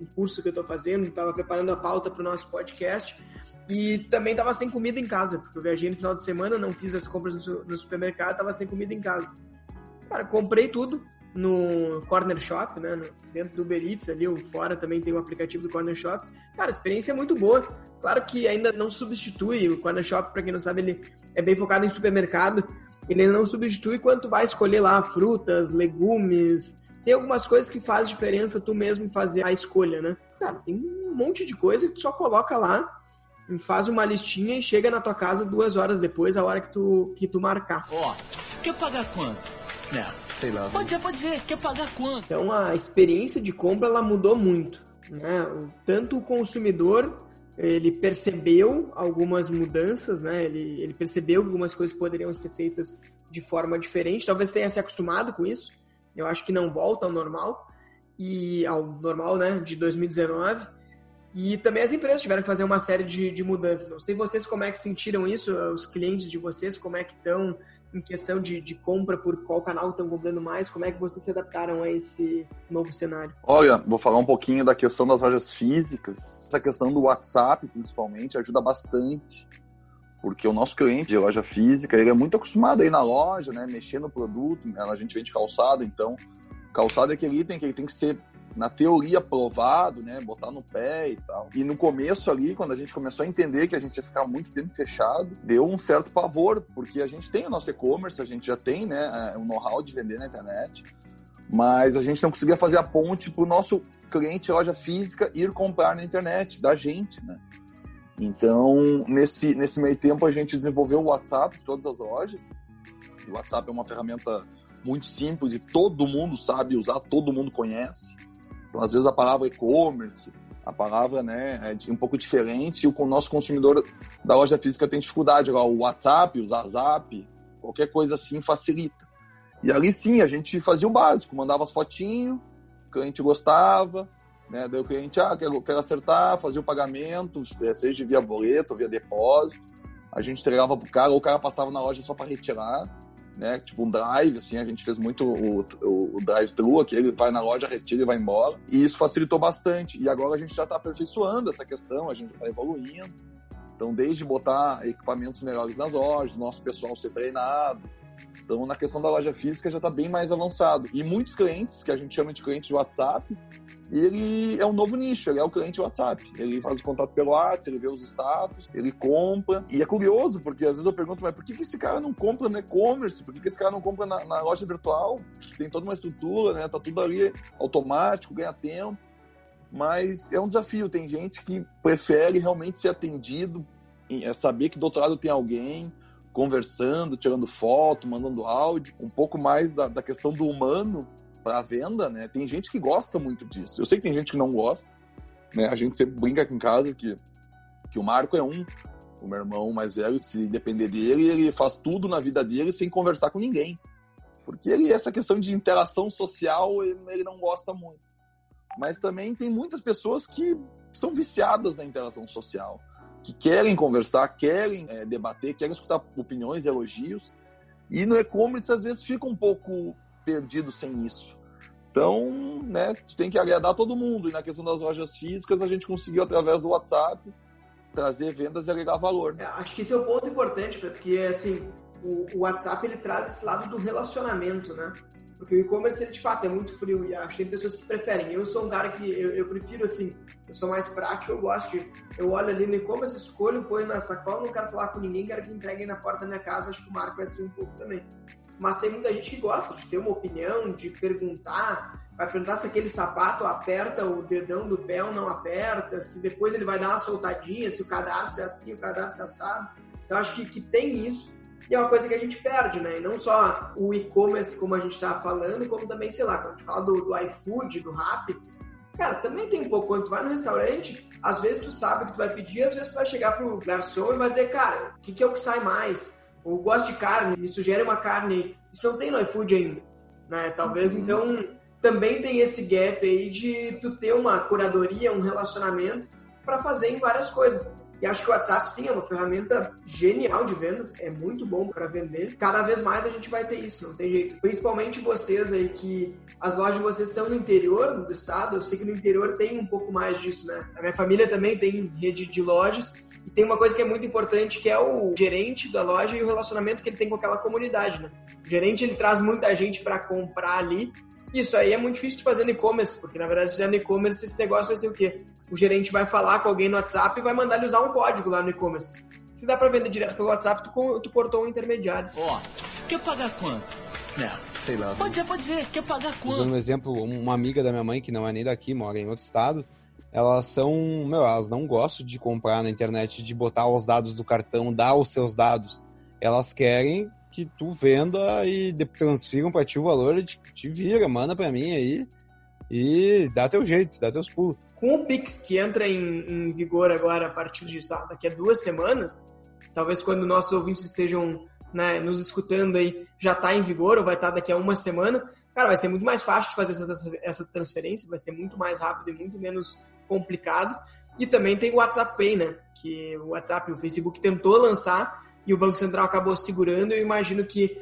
um, curso que eu tô fazendo, tava preparando a pauta para o nosso podcast e também tava sem comida em casa, porque eu viajei no final de semana, não fiz as compras no, supermercado, tava sem comida em casa. Cara, comprei tudo, no Corner Shop, né? dentro do Uber Eats ali, ou fora também tem o aplicativo do Corner Shop. Cara, a experiência é muito boa. Claro que ainda não substitui o Corner Shop, para quem não sabe, ele é bem focado em supermercado. Ele não substitui quando tu vai escolher lá frutas, legumes. Tem algumas coisas que faz diferença tu mesmo fazer a escolha, né? Cara, tem um monte de coisa que tu só coloca lá, faz uma listinha e chega na tua casa duas horas depois, a hora que tu, que tu marcar. Ó, oh, quer pagar quanto? É, sei lá. Pode ser, pode ser. Quer pagar quanto? Então a experiência de compra ela mudou muito. Né? Tanto o consumidor ele percebeu algumas mudanças, né? Ele, ele percebeu que algumas coisas poderiam ser feitas de forma diferente. Talvez tenha se acostumado com isso. Eu acho que não volta ao normal e ao normal, né? De 2019. E também as empresas tiveram que fazer uma série de, de mudanças. Não sei vocês como é que sentiram isso, os clientes de vocês, como é que estão em questão de, de compra, por qual canal estão comprando mais? Como é que vocês se adaptaram a esse novo cenário? Olha, vou falar um pouquinho da questão das lojas físicas. Essa questão do WhatsApp, principalmente, ajuda bastante. Porque o nosso cliente de loja física, ele é muito acostumado a ir na loja, né? Mexer no produto. A gente vende calçado, então calçado é aquele item que ele tem que ser na teoria aprovado, né, botar no pé e tal. E no começo ali, quando a gente começou a entender que a gente ia ficar muito tempo fechado, deu um certo pavor, porque a gente tem o nosso e-commerce, a gente já tem, né, o é, know-how de vender na internet, mas a gente não conseguia fazer a ponte para o nosso cliente loja física ir comprar na internet da gente, né? Então, nesse, nesse meio tempo, a gente desenvolveu o WhatsApp de todas as lojas. O WhatsApp é uma ferramenta muito simples e todo mundo sabe usar, todo mundo conhece. Às vezes a palavra e-commerce, a palavra né, é um pouco diferente e o nosso consumidor da loja física tem dificuldade. O WhatsApp, o Zazap, qualquer coisa assim facilita. E ali sim, a gente fazia o básico, mandava as fotinhos, o cliente gostava, né? Daí o cliente, ah, quero, quero acertar, fazia o pagamento, é, seja via boleto, via depósito. A gente entregava pro cara, ou o cara passava na loja só para retirar né? Tipo um drive, assim, a gente fez muito o, o, o drive-thru, aqui ele vai na loja, retira e vai embora. E isso facilitou bastante. E agora a gente já está aperfeiçoando essa questão, a gente está evoluindo. Então, desde botar equipamentos melhores nas lojas, nosso pessoal ser treinado. Então, na questão da loja física já está bem mais avançado. E muitos clientes, que a gente chama de cliente de WhatsApp, ele é um novo nicho, ele é o cliente WhatsApp. Ele faz o contato pelo WhatsApp, ele vê os status, ele compra. E é curioso, porque às vezes eu pergunto, mas por que, que esse cara não compra no e-commerce? Por que, que esse cara não compra na, na loja virtual? Tem toda uma estrutura, né? Tá tudo ali automático, ganha tempo. Mas é um desafio. Tem gente que prefere realmente ser atendido, é saber que do outro lado tem alguém, conversando, tirando foto, mandando áudio, um pouco mais da, da questão do humano para venda, né? Tem gente que gosta muito disso. Eu sei que tem gente que não gosta, né? A gente sempre brinca aqui em casa que, que o Marco é um, o meu irmão mais velho, se depender dele, ele faz tudo na vida dele sem conversar com ninguém. Porque ele, essa questão de interação social, ele, não gosta muito. Mas também tem muitas pessoas que são viciadas na interação social, que querem conversar, querem é, debater, querem escutar opiniões, elogios. E no e-commerce, às vezes, fica um pouco perdido sem isso. Então, né, tem que agradar todo mundo. E na questão das lojas físicas, a gente conseguiu, através do WhatsApp, trazer vendas e agregar valor. É, acho que esse é um ponto importante, porque assim, o, WhatsApp ele traz esse lado do relacionamento, né? Porque o e-commerce, de fato é muito frio e acho que tem pessoas que preferem. Eu sou um cara que eu, eu prefiro assim, eu sou mais prático, eu gosto de. Eu olho ali no e-commerce, escolho, ponho na sacola, não quero falar com ninguém, quero que entreguem na porta da minha casa. Acho que o Marco é assim um pouco também. Mas tem muita gente que gosta de ter uma opinião, de perguntar. Vai perguntar se aquele sapato aperta o dedão do pé ou não aperta, se depois ele vai dar uma soltadinha, se o cadarço é assim, o cadarço é assado. Então acho que, que tem isso. E é uma coisa que a gente perde, né? E não só o e-commerce, como a gente está falando, como também, sei lá, quando a gente fala do, do iFood, do Rappi, cara, também tem um pouco. Quando tu vai no restaurante, às vezes tu sabe o que tu vai pedir, às vezes tu vai chegar pro garçom e vai dizer, cara, o que, que é o que sai mais? Ou gosto de carne, me sugere uma carne. Isso não tem no iFood ainda, né? Talvez, uhum. então, também tem esse gap aí de tu ter uma curadoria, um relacionamento para fazer em várias coisas. E acho que o WhatsApp, sim, é uma ferramenta genial de vendas, é muito bom para vender. Cada vez mais a gente vai ter isso, não tem jeito. Principalmente vocês aí que as lojas de vocês são no interior do estado, eu sei que no interior tem um pouco mais disso, né? A minha família também tem rede de lojas e tem uma coisa que é muito importante, que é o gerente da loja e o relacionamento que ele tem com aquela comunidade, né? O gerente, ele traz muita gente para comprar ali isso aí é muito difícil de fazer no e-commerce, porque na verdade, se fizer no e-commerce, esse negócio vai ser o quê? O gerente vai falar com alguém no WhatsApp e vai mandar ele usar um código lá no e-commerce. Se dá para vender direto pelo WhatsApp, tu, tu cortou um intermediário. Ó, oh, quer pagar quanto? É, sei lá. Pode dizer, pode dizer, quer pagar quanto? Usando um exemplo, uma amiga da minha mãe, que não é nem daqui, mora em outro estado, elas são, meu, elas não gostam de comprar na internet, de botar os dados do cartão, dar os seus dados. Elas querem que tu venda e transfiram para ti o valor e te, te vira, manda para mim aí e dá teu jeito, dá teus pulos. Com o Pix que entra em, em vigor agora a partir de sabe, daqui a duas semanas, talvez quando nossos ouvintes estejam né, nos escutando aí, já está em vigor ou vai estar tá daqui a uma semana, cara, vai ser muito mais fácil de fazer essa, essa transferência, vai ser muito mais rápido e muito menos complicado. E também tem o WhatsApp Pay, né? Que o WhatsApp, o Facebook tentou lançar, e o Banco Central acabou segurando. Eu imagino que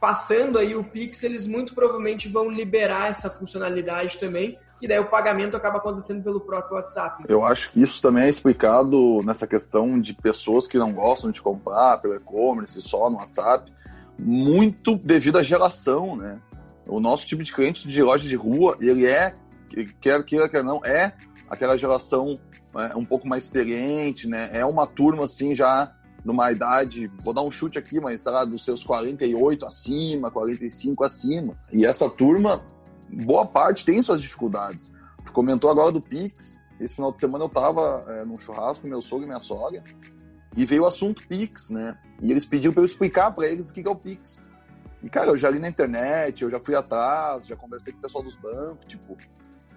passando aí o Pix, eles muito provavelmente vão liberar essa funcionalidade também. E daí o pagamento acaba acontecendo pelo próprio WhatsApp. Eu acho que isso também é explicado nessa questão de pessoas que não gostam de comprar pelo e-commerce só no WhatsApp, muito devido à geração, né? O nosso tipo de cliente de loja de rua, ele é, quer queira, quer não, é aquela geração é, um pouco mais experiente, né? É uma turma assim já numa idade, vou dar um chute aqui, mas sei lá, dos seus 48 acima, 45 acima. E essa turma, boa parte tem suas dificuldades. Tu comentou agora do Pix. Esse final de semana eu tava é, num churrasco com meu sogro e minha sogra e veio o assunto Pix, né? E eles pediram para eu explicar para eles o que é o Pix. E, cara, eu já li na internet, eu já fui atrás, já conversei com o pessoal dos bancos, tipo,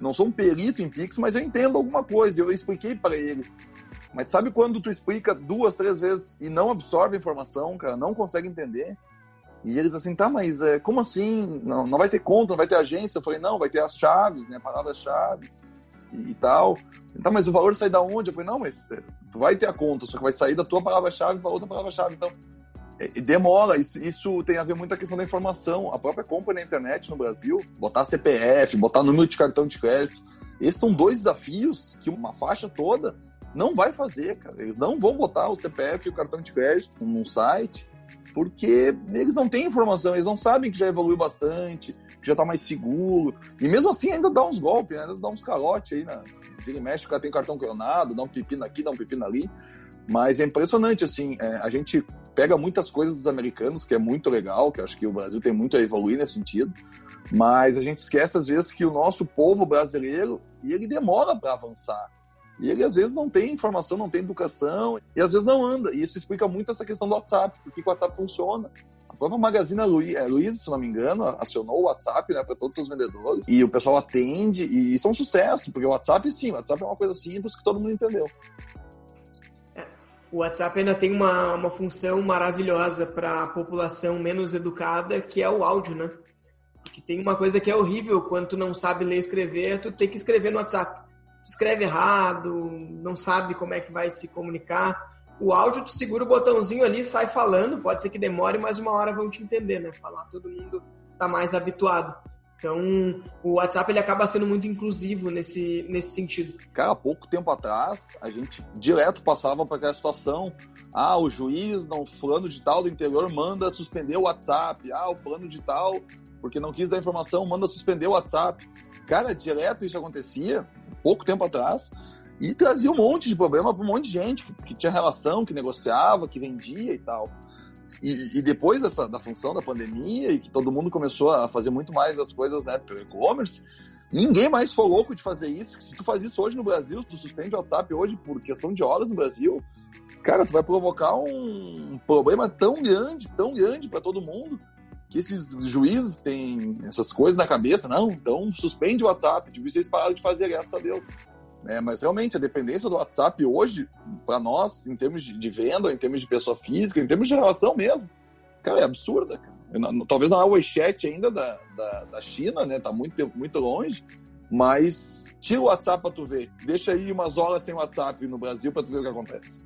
não sou um perito em Pix, mas eu entendo alguma coisa. Eu expliquei para eles mas sabe quando tu explica duas, três vezes e não absorve a informação, cara, não consegue entender? E eles assim, tá, mas é, como assim? Não, não vai ter conta, não vai ter agência? Eu falei, não, vai ter as chaves, né? Palavras-chave e, e, tal. Tá, mas o valor sai da onde? Eu falei, não, mas é, tu vai ter a conta, só que vai sair da tua palavra-chave para outra palavra-chave. Então, demora. Isso, isso, tem a ver muito com a questão da informação. A própria compra na internet no Brasil, botar CPF, botar número de cartão de crédito. Esses são dois desafios que uma faixa toda não vai fazer, cara. Eles não vão botar o CPF e o cartão de crédito num site, porque eles não têm informação, eles não sabem que já evoluiu bastante, que já tá mais seguro. E mesmo assim ainda dá uns golpes, né? ainda dá uns calotes aí, né? Vira e mexe, o cara tem cartão clonado, dá um pepino aqui, dá um pepino ali. Mas é impressionante, assim, é, a gente pega muitas coisas dos americanos, que é muito legal, que acho que o Brasil tem muito a evoluir nesse sentido, mas a gente esquece às vezes que o nosso povo brasileiro, ele demora para avançar. E ele às vezes não tem informação, não tem educação, e às vezes não anda. E isso explica muito essa questão do WhatsApp, porque o WhatsApp funciona. A própria Magazine Luiza, é, se não me engano, acionou o WhatsApp né, para todos os vendedores, e o pessoal atende, e isso é um sucesso, porque o WhatsApp, sim, o WhatsApp é uma coisa simples que todo mundo entendeu. É, o WhatsApp ainda tem uma, uma função maravilhosa para a população menos educada, que é o áudio, né? Porque tem uma coisa que é horrível quando tu não sabe ler e escrever, tu tem que escrever no WhatsApp escreve errado, não sabe como é que vai se comunicar. O áudio, tu segura o botãozinho ali, sai falando, pode ser que demore, mas uma hora vão te entender, né? Falar, todo mundo tá mais habituado. Então, o WhatsApp ele acaba sendo muito inclusivo nesse, nesse sentido. Cara, há pouco tempo atrás, a gente direto passava para aquela situação. Ah, o juiz, não, fulano de tal do interior manda suspender o WhatsApp. Ah, o fulano de tal, porque não quis dar informação, manda suspender o WhatsApp. Cara, direto isso acontecia, pouco tempo atrás, e trazia um monte de problema para um monte de gente que, que tinha relação, que negociava, que vendia e tal. E, e, depois dessa, da função da pandemia e que todo mundo começou a fazer muito mais as coisas né, pelo e-commerce, ninguém mais foi louco de fazer isso. Se tu faz isso hoje no Brasil, se tu suspende o WhatsApp hoje por questão de horas no Brasil, cara, tu vai provocar um problema tão grande, tão grande para todo mundo, que esses juízes que têm essas coisas na cabeça, não, então suspende o WhatsApp, tipo, vocês pararam de fazer, graças a Deus. É, mas realmente a dependência do WhatsApp hoje, para nós, em termos de, venda, em termos de pessoa física, em termos de relação mesmo, cara, é absurda. Cara. Talvez não o WeChat ainda da, da, da, China, né? Tá muito, muito longe, mas tira o WhatsApp para tu ver. Deixa aí umas horas sem WhatsApp no Brasil para tu ver o que acontece.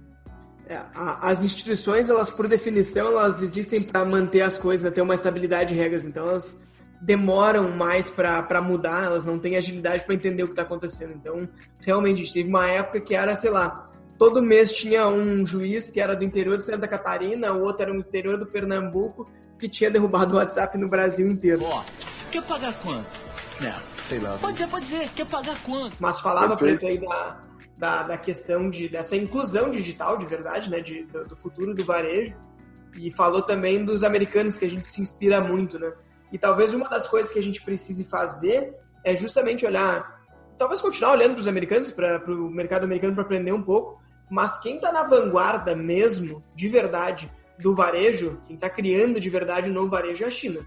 É, as instituições, elas por definição, elas existem para manter as coisas, né, ter uma estabilidade de regras. Então elas demoram mais para mudar, elas não têm agilidade para entender o que está acontecendo. Então, realmente, a gente teve uma época que era, sei lá, todo mês tinha um juiz que era do interior de Santa Catarina, o outro era do interior do Pernambuco, que tinha derrubado o WhatsApp no Brasil inteiro. Ó, quer pagar quanto? Não, sei lá. Pode ser, pode ser. Quer pagar quanto? Mas falava, Preto, aí da, da, da, questão de, dessa inclusão digital, de verdade, né, de, do, do futuro do varejo. E falou também dos americanos, que a gente se inspira muito, né? E talvez uma das coisas que a gente precise fazer é justamente olhar, talvez continuar olhando para os americanos, para o mercado americano para aprender um pouco, mas quem está na vanguarda mesmo, de verdade, do varejo, quem está criando de verdade o novo varejo é a China.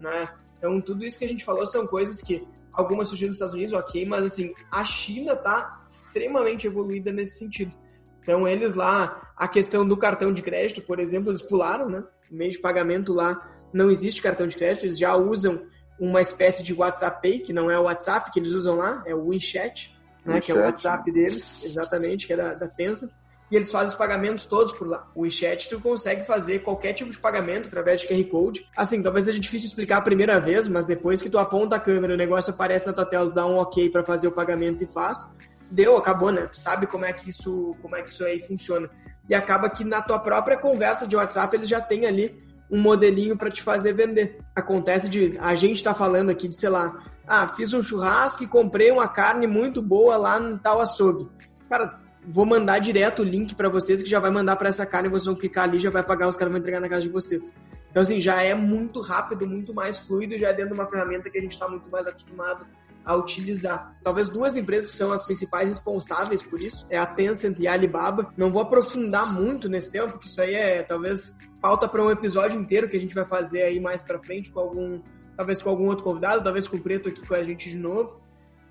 Né? Então, tudo isso que a gente falou são coisas que algumas surgiram nos Estados Unidos, ok, mas assim, a China está extremamente evoluída nesse sentido. Então, eles lá, a questão do cartão de crédito, por exemplo, eles pularam, né? O meio de pagamento lá não existe cartão de crédito, eles já usam uma espécie de WhatsApp Pay, que não é o WhatsApp que eles usam lá, é o WeChat, né, WeChat. que é o WhatsApp deles, exatamente, que é da, da Pensa. E eles fazem os pagamentos todos por lá. O WeChat, tu consegue fazer qualquer tipo de pagamento através de QR Code. Assim, talvez seja difícil explicar a primeira vez, mas depois que tu aponta a câmera, o negócio aparece na tua tela, tu dá um OK para fazer o pagamento e faz. Deu, acabou, né? Tu sabe como é que isso, como é que isso aí funciona. E acaba que na tua própria conversa de WhatsApp eles já têm ali um modelinho para te fazer vender. Acontece de a gente tá falando aqui de, sei lá, ah, fiz um churrasco e comprei uma carne muito boa lá no tal açougue. Cara, vou mandar direto o link para vocês que já vai mandar para essa carne, vocês vão clicar ali, já vai pagar, os caras vão entregar na casa de vocês. Então, assim, já é muito rápido, muito mais fluido, já é dentro de uma ferramenta que a gente está muito mais acostumado a utilizar. Talvez duas empresas que são as principais responsáveis por isso é a Tencent e a Alibaba. Não vou aprofundar muito nesse tema, porque isso aí é talvez pauta para um episódio inteiro que a gente vai fazer aí mais para frente com algum, talvez com algum outro convidado, talvez com o Preto aqui com a gente de novo.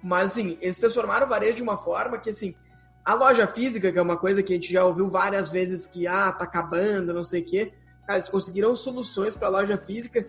Mas assim, eles transformaram o varejo de uma forma que assim, a loja física, que é uma coisa que a gente já ouviu várias vezes que ah, tá acabando, não sei o quê, cara, eles conseguiram soluções para a loja física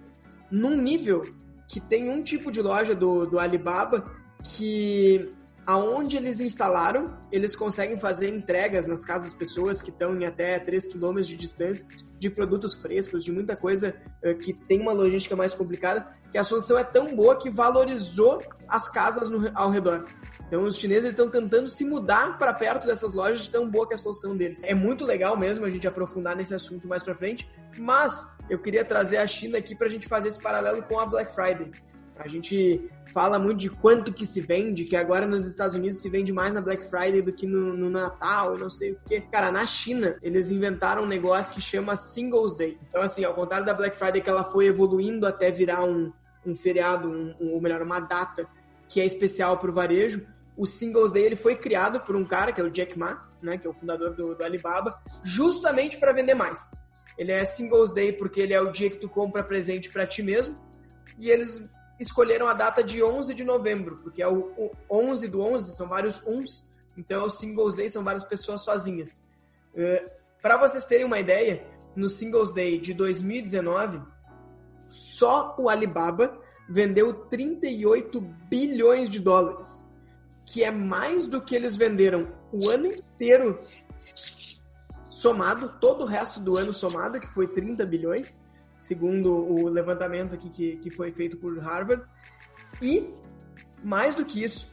num nível que tem um tipo de loja do, do Alibaba que aonde eles instalaram, eles conseguem fazer entregas nas casas pessoas que estão em até 3 km de distância de produtos frescos, de muita coisa uh, que tem uma logística mais complicada, que a solução é tão boa que valorizou as casas no, ao redor. Então os chineses estão tentando se mudar para perto dessas lojas de tão boa que é a solução deles. É muito legal mesmo a gente aprofundar nesse assunto mais para frente, mas eu queria trazer a China aqui para a gente fazer esse paralelo com a Black Friday. A gente fala muito de quanto que se vende, que agora nos Estados Unidos se vende mais na Black Friday do que no, no Natal não sei o quê. Cara, na China, eles inventaram um negócio que chama Singles Day. Então, assim, ao contrário da Black Friday, que ela foi evoluindo até virar um, um feriado, um, ou melhor, uma data que é especial para o varejo, o Singles Day ele foi criado por um cara, que é o Jack Ma, né, que é o fundador do, do Alibaba, justamente para vender mais. Ele é Singles Day porque ele é o dia que tu compra presente para ti mesmo. E eles escolheram a data de 11 de novembro, porque é o, o 11 do 11, são vários uns. Então, é o Singles Day são várias pessoas sozinhas. Uh, é, para vocês terem uma ideia, no Singles Day de 2019, só o Alibaba vendeu 38 bilhões de dólares que é mais do que eles venderam o ano inteiro somado, todo o resto do ano somado, que foi 30 bilhões, segundo o levantamento aqui que, que foi feito por Harvard. E, mais do que isso,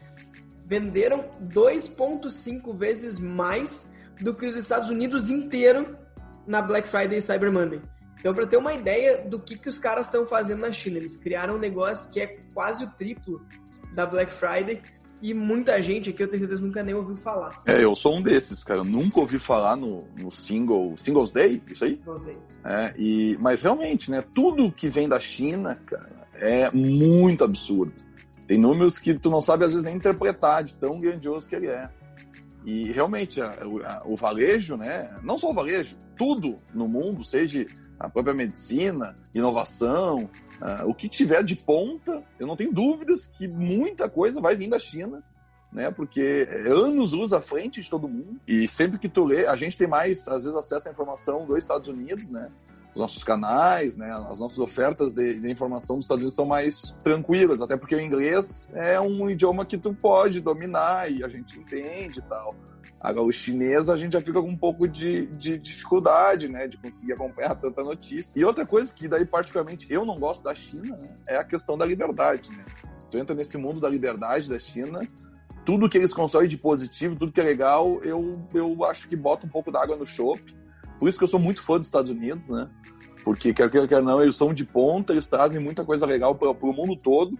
venderam 2,5 vezes mais do que os Estados Unidos inteiro na Black Friday e Cyber Monday. Então, para ter uma ideia do que, que os caras estão fazendo na China, eles criaram um negócio que é quase o triplo da Black Friday e muita gente aqui, eu tenho certeza, nunca nem ouviu falar. É, eu sou um desses, cara. Eu nunca ouvi falar no, no single, Singles Day, isso aí? Singles Day. É, e, mas realmente, né, tudo que vem da China, cara, é muito absurdo. Tem números que tu não sabe às vezes nem interpretar de tão grandioso que ele é. E realmente, a, a, o varejo, né? Não só o varejo, tudo no mundo, seja a própria medicina, inovação, uh, o que tiver de ponta, eu não tenho dúvidas que muita coisa vai vir da China, né? Porque anos luz à frente de todo mundo. E sempre que tu lê, a gente tem mais, às vezes, acesso à informação dos Estados Unidos, né? os nossos canais, né, as nossas ofertas de, de, informação dos Estados Unidos são mais tranquilas, até porque o inglês é um idioma que tu pode dominar e a gente entende e tal. Agora, o chinês a gente já fica com um pouco de, de dificuldade, né, de conseguir acompanhar tanta notícia. E outra coisa que daí particularmente eu não gosto da China, né, é a questão da liberdade, né. Se tu entra nesse mundo da liberdade da China, tudo que eles consomem de positivo, tudo que é legal, eu, eu acho que bota um pouco d'água no chope. Por isso que eu sou muito fã dos Estados Unidos, né? Porque, quer queira, quer não, eles são de ponta, eles trazem muita coisa legal para o mundo todo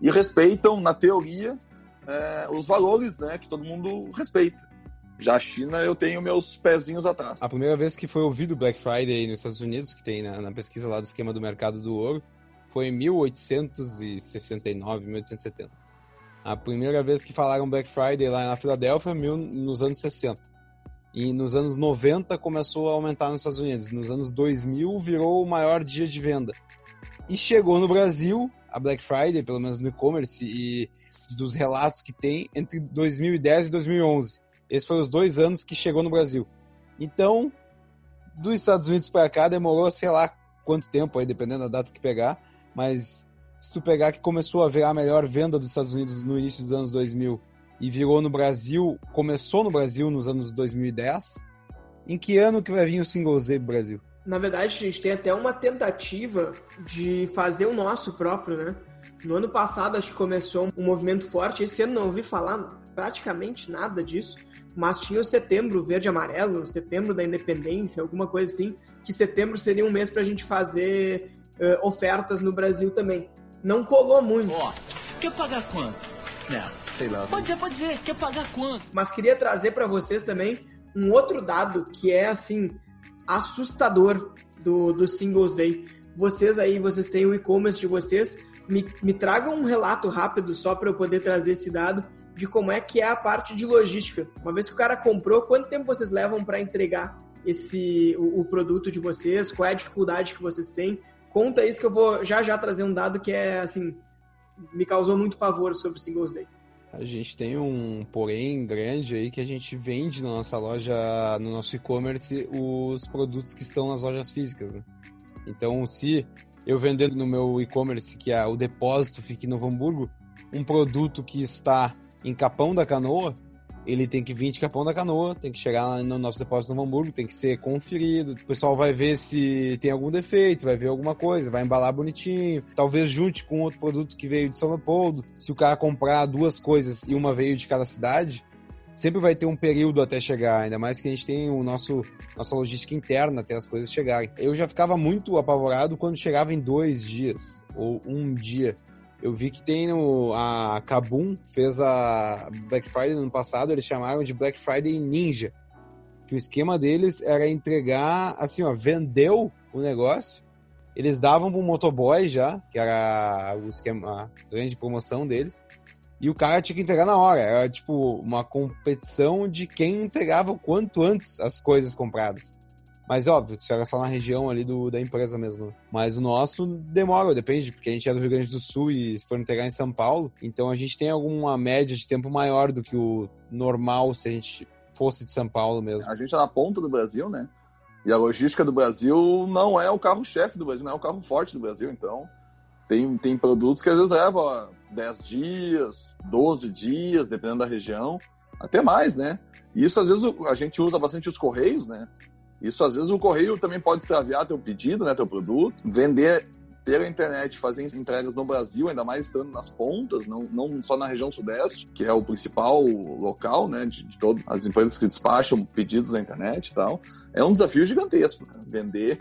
e respeitam, na teoria, é, os valores né, que todo mundo respeita. Já a China, eu tenho meus pezinhos atrás. A primeira vez que foi ouvido Black Friday nos Estados Unidos, que tem na, na pesquisa lá do esquema do mercado do ouro, foi em 1869, 1870. A primeira vez que falaram Black Friday lá na Filadélfia, mil, nos anos 60. E nos anos 90 começou a aumentar nos Estados Unidos. Nos anos 2000 virou o maior dia de venda. E chegou no Brasil, a Black Friday, pelo menos no e-commerce, e dos relatos que tem, entre 2010 e 2011. Esses foram os dois anos que chegou no Brasil. Então, dos Estados Unidos para cá demorou, sei lá quanto tempo aí, dependendo da data que pegar, mas se tu pegar que começou a ver a melhor venda dos Estados Unidos no início dos anos 2000 e virou no Brasil, começou no Brasil nos anos 2010. Em que ano que vai vir o Singles Day do Brasil? Na verdade, a gente tem até uma tentativa de fazer o nosso próprio, né? No ano passado, acho que começou um movimento forte. Esse ano não ouvi falar praticamente nada disso. Mas tinha o setembro verde amarelo, setembro da independência, alguma coisa assim. Que setembro seria um mês para a gente fazer uh, ofertas no Brasil também. Não colou muito. Ó, oh, quer pagar quanto? É, sei lá. Pode ser, pode ser. Quer pagar quanto? Mas queria trazer para vocês também um outro dado que é, assim, assustador do, do Singles Day. Vocês aí, vocês têm o e-commerce de vocês, me, me tragam um relato rápido só para eu poder trazer esse dado de como é que é a parte de logística. Uma vez que o cara comprou, quanto tempo vocês levam para entregar esse o, o, produto de vocês? Qual é a dificuldade que vocês têm? Conta isso que eu vou já já trazer um dado que é assim me causou muito pavor sobre Singles Day. A gente tem um porém grande aí que a gente vende na nossa loja, no nosso e-commerce, os produtos que estão nas lojas físicas, né? Então, se eu vendendo no meu e-commerce, que é o depósito fique em Novo Hamburgo, um produto que está em Capão da Canoa, ele tem que vir de Capão da Canoa, tem que chegar no nosso depósito no Hamburgo, tem que ser conferido. O pessoal vai ver se tem algum defeito, vai ver alguma coisa, vai embalar bonitinho. Talvez junte com outro produto que veio de São Leopoldo. Se o cara comprar duas coisas e uma veio de cada cidade, sempre vai ter um período até chegar, ainda mais que a gente tem o nosso nossa logística interna até as coisas chegarem. Eu já ficava muito apavorado quando chegava em dois dias ou um dia. Eu vi que tem no, a Kabum fez a Black Friday no ano passado, eles chamaram de Black Friday Ninja. Que o esquema deles era entregar, assim, ó, vendeu o negócio, eles davam pro motoboy já, que era o esquema, a grande promoção deles, e o cara tinha que entregar na hora. Era tipo uma competição de quem entregava o quanto antes as coisas compradas. Mas óbvio, que isso era só na região ali do, da empresa mesmo. Mas o nosso demora, depende, porque a gente é do Rio Grande do Sul e se for entregar em São Paulo, então a gente tem alguma média de tempo maior do que o normal se a gente fosse de São Paulo mesmo. A gente é na ponta do Brasil, né? E a logística do Brasil não é o carro-chefe do Brasil, não é o carro forte do Brasil, então tem, tem produtos que às vezes levam 10 dias, 12 dias, dependendo da região, até mais, né? Isso às vezes a gente usa bastante os correios, né? Isso às vezes o correio também pode extraviar teu pedido, né, teu produto, vender pela internet fazer entregas no Brasil, ainda mais estando nas pontas, não, não só na região sudeste, que é o principal local, né, de, de todas as empresas que despacham pedidos na internet e tal, é um desafio gigantesco. Cara. Vender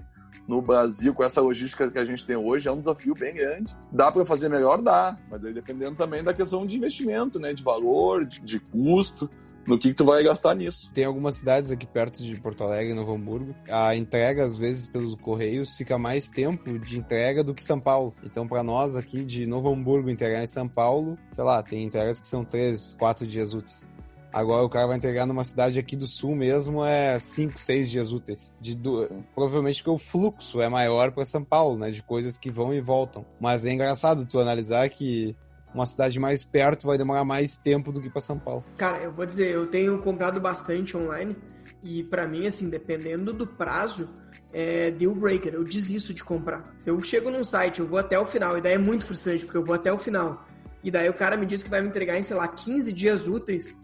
no Brasil com essa logística que a gente tem hoje é um desafio bem grande. Dá para fazer melhor? Dá, mas aí dependendo também da questão de investimento, né, de valor, de, de custo no que, que, tu vai gastar nisso. Tem algumas cidades aqui perto de Porto Alegre, Novo Hamburgo. A entrega, às vezes, pelos Correios, fica mais tempo de entrega do que São Paulo. Então, para nós aqui de Novo Hamburgo entregar em São Paulo, sei lá, tem entregas que são três, quatro dias úteis. Agora o cara vai entregar numa cidade aqui do sul mesmo é 5, 6 dias úteis. De du... Provavelmente porque o fluxo é maior para São Paulo, né? De coisas que vão e voltam. Mas é engraçado tu analisar que uma cidade mais perto vai demorar mais tempo do que para São Paulo. Cara, eu vou dizer, eu tenho comprado bastante online e para mim, assim, dependendo do prazo, é deal breaker. Eu desisto de comprar. Se eu chego num site, eu vou até o final, e daí é muito frustrante, porque eu vou até o final. E daí o cara me diz que vai me entregar em, sei lá, 15 dias úteis.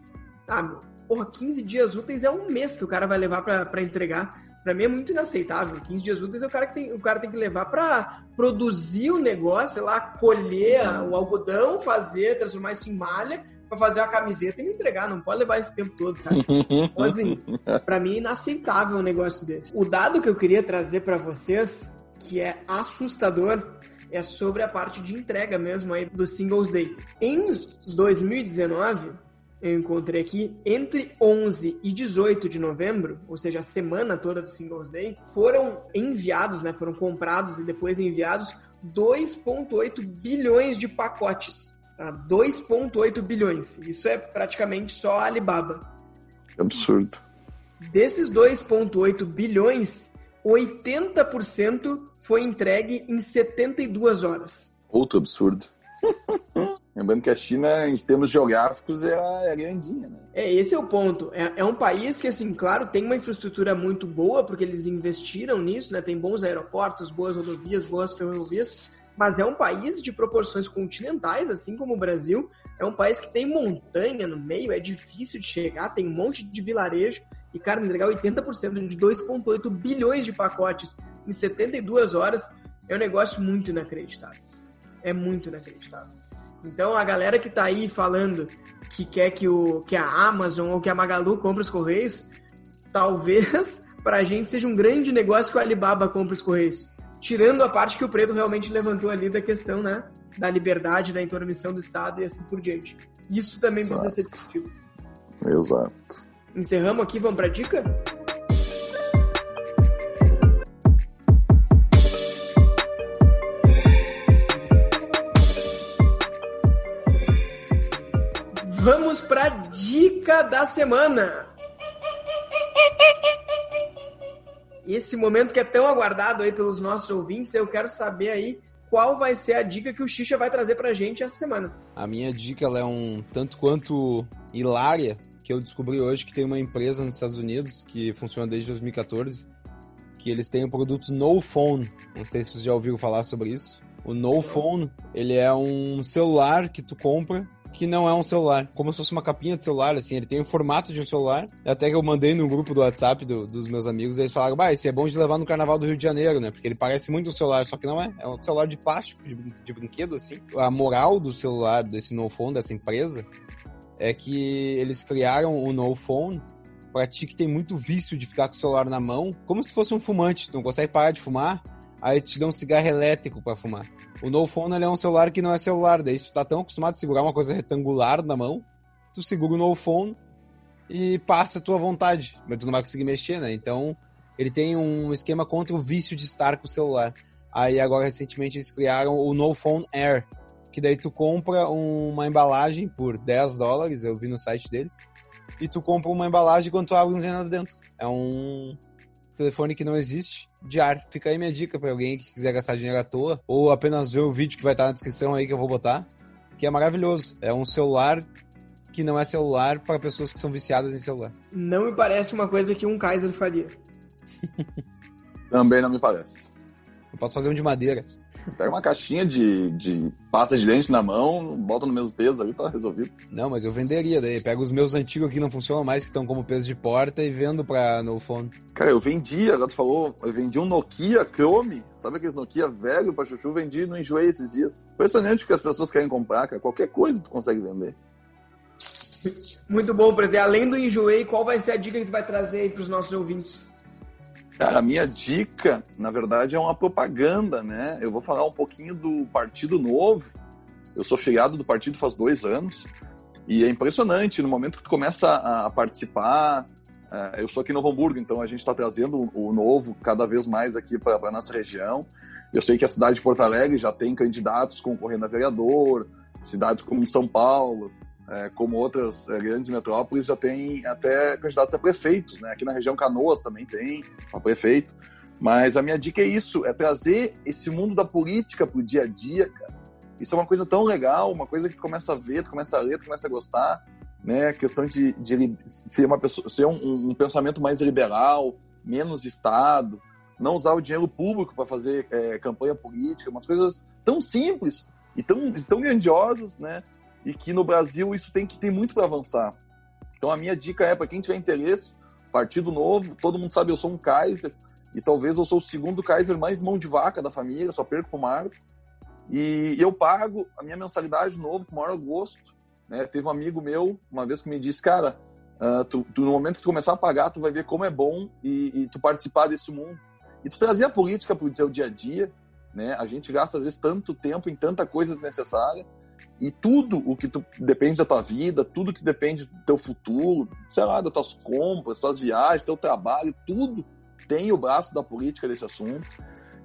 Ah, meu, porra, 15 dias úteis é um mês que o cara vai levar para entregar. Para mim é muito inaceitável. 15 dias úteis é o cara que tem, o cara tem que levar para produzir o negócio, sei lá, colher o algodão, fazer, transformar isso em malha, para fazer uma camiseta e me entregar. Não pode levar esse tempo todo, sabe? Então, assim, para mim é inaceitável um negócio desse. O dado que eu queria trazer para vocês, que é assustador, é sobre a parte de entrega mesmo aí do Singles Day. Em 2019, eu encontrei aqui, entre 11 e 18 de novembro, ou seja, a semana toda do Singles Day, foram enviados, né, foram comprados e depois enviados 2,8 bilhões de pacotes. Tá? 2,8 bilhões. Isso é praticamente só a Alibaba. Absurdo. Desses 2,8 bilhões, 80% foi entregue em 72 horas. Outro absurdo. Lembrando que a China, em termos geográficos, é, é grandinha, né? É, esse é o ponto. É, é, um país que, assim, claro, tem uma infraestrutura muito boa, porque eles investiram nisso, né? Tem bons aeroportos, boas rodovias, boas ferrovias, mas é um país de proporções continentais, assim como o Brasil. É um país que tem montanha no meio, é difícil de chegar, tem um monte de vilarejo. E, cara, entregar 80% de 2,8 bilhões de pacotes em 72 horas é um negócio muito inacreditável. É muito inacreditável. Então a galera que tá aí falando que quer que, o, que a Amazon ou que a Magalu compre os Correios, talvez pra gente seja um grande negócio que o Alibaba compre os Correios. Tirando a parte que o Preto realmente levantou ali da questão, né? Da liberdade, da intermissão do Estado e assim por diante. Isso também Exato. precisa ser discutido. Exato. Encerramos aqui, vamos pra dica? Vamos para dica da semana. Esse momento que é tão aguardado aí pelos nossos ouvintes, eu quero saber aí qual vai ser a dica que o Xixa vai trazer pra gente essa semana. A minha dica é um tanto quanto hilária, que eu descobri hoje que tem uma empresa nos Estados Unidos que funciona desde 2014, que eles têm o produto No Phone. Não sei se vocês já ouviram falar sobre isso. O No Phone, ele é um celular que tu compra que não é um celular, como se fosse uma capinha de celular, assim, ele tem o formato de um celular. Até que eu mandei no grupo do WhatsApp do, dos meus amigos, eles falaram, bah, esse é bom de levar no carnaval do Rio de Janeiro, né? Porque ele parece muito um celular, só que não é. É um celular de plástico, de, de brinquedo, assim. A moral do celular, desse No Phone, dessa empresa, é que eles criaram o Phone pra ti que tem muito vício de ficar com o celular na mão, como se fosse um fumante, tu não consegue parar de fumar, aí te dá um cigarro elétrico para fumar. O No Phone ele é um celular que não é celular, daí tu tá tão acostumado a segurar uma coisa retangular na mão, tu segura o No Phone e passa a tua vontade, mas tu não vai conseguir mexer, né? Então, ele tem um esquema contra o vício de estar com o celular. Aí agora recentemente eles criaram o No Phone Air, que daí tu compra uma embalagem por 10 dólares, eu vi no site deles, e tu compra uma embalagem quando tu abre não tem nada dentro. É um telefone que não existe, de ar. Fica aí minha dica para alguém que quiser gastar dinheiro à toa, ou apenas ver o vídeo que vai estar na descrição aí que eu vou botar, que é maravilhoso. É um celular que não é celular para pessoas que são viciadas em celular. Não me parece uma coisa que um Kaiser faria. Também não me parece. Eu posso fazer um de madeira. Pega uma caixinha de, de pasta de dente na mão, bota no mesmo peso ali, tá resolvido. Não, mas eu venderia daí. Pego os meus antigos que não funcionam mais, que estão como peso de porta, e vendo pra no phone. Cara, eu vendi, agora tu falou, eu vendi um Nokia Chrome, sabe aqueles Nokia velho pra chuchu? Vendi no Enjoei esses dias. Impressionante o que as pessoas querem comprar, cara. Qualquer coisa tu consegue vender. Muito bom, Preto. Além do Enjoei, qual vai ser a dica que tu vai trazer aí pros nossos ouvintes? Cara, a minha dica, na verdade, é uma propaganda, né? Eu vou falar um pouquinho do Partido Novo. Eu sou chegado do partido faz dois anos e é impressionante. No momento que tu começa a participar, é, eu sou aqui em Novo Hamburgo, então a gente está trazendo o novo cada vez mais aqui para a nossa região. Eu sei que a cidade de Porto Alegre já tem candidatos concorrendo a vereador, cidades como São Paulo, é, como outras é, grandes metrópoles, já tem até candidatos a prefeitos, né? Aqui na região Canoas também tem a prefeito. Mas a minha dica é isso, é trazer esse mundo da política pro dia a dia, cara. Isso é uma coisa tão legal, uma coisa que tu começa a ver, tu começa a ler, tu começa a gostar, né? A questão de, de ser uma pessoa, ser um, um pensamento mais liberal, menos Estado, não usar o dinheiro público para fazer é, campanha política, umas coisas tão simples e tão, tão grandiosas, né? E que no Brasil isso tem que ter muito para avançar. Então a minha dica é para quem tiver interesse, Partido Novo, todo mundo sabe eu sou um Kaiser e talvez eu sou o segundo Kaiser mais mão de vaca da família, só perco pro Marco. E eu pago a minha mensalidade novo com o maior gosto. Né? Teve um amigo meu uma vez que me disse, cara, uh, tu, tu, no momento que tu começar a pagar, tu vai ver como é bom e, e tu participar desse mundo. E tu trazer a política para o teu dia a dia, né? A gente gasta às vezes tanto tempo em tanta coisa desnecessária e tudo o que tu, depende da tua vida, tudo que depende do teu futuro, sei lá, das tuas compras, tuas viagens, teu trabalho, tudo tem o braço da política desse assunto.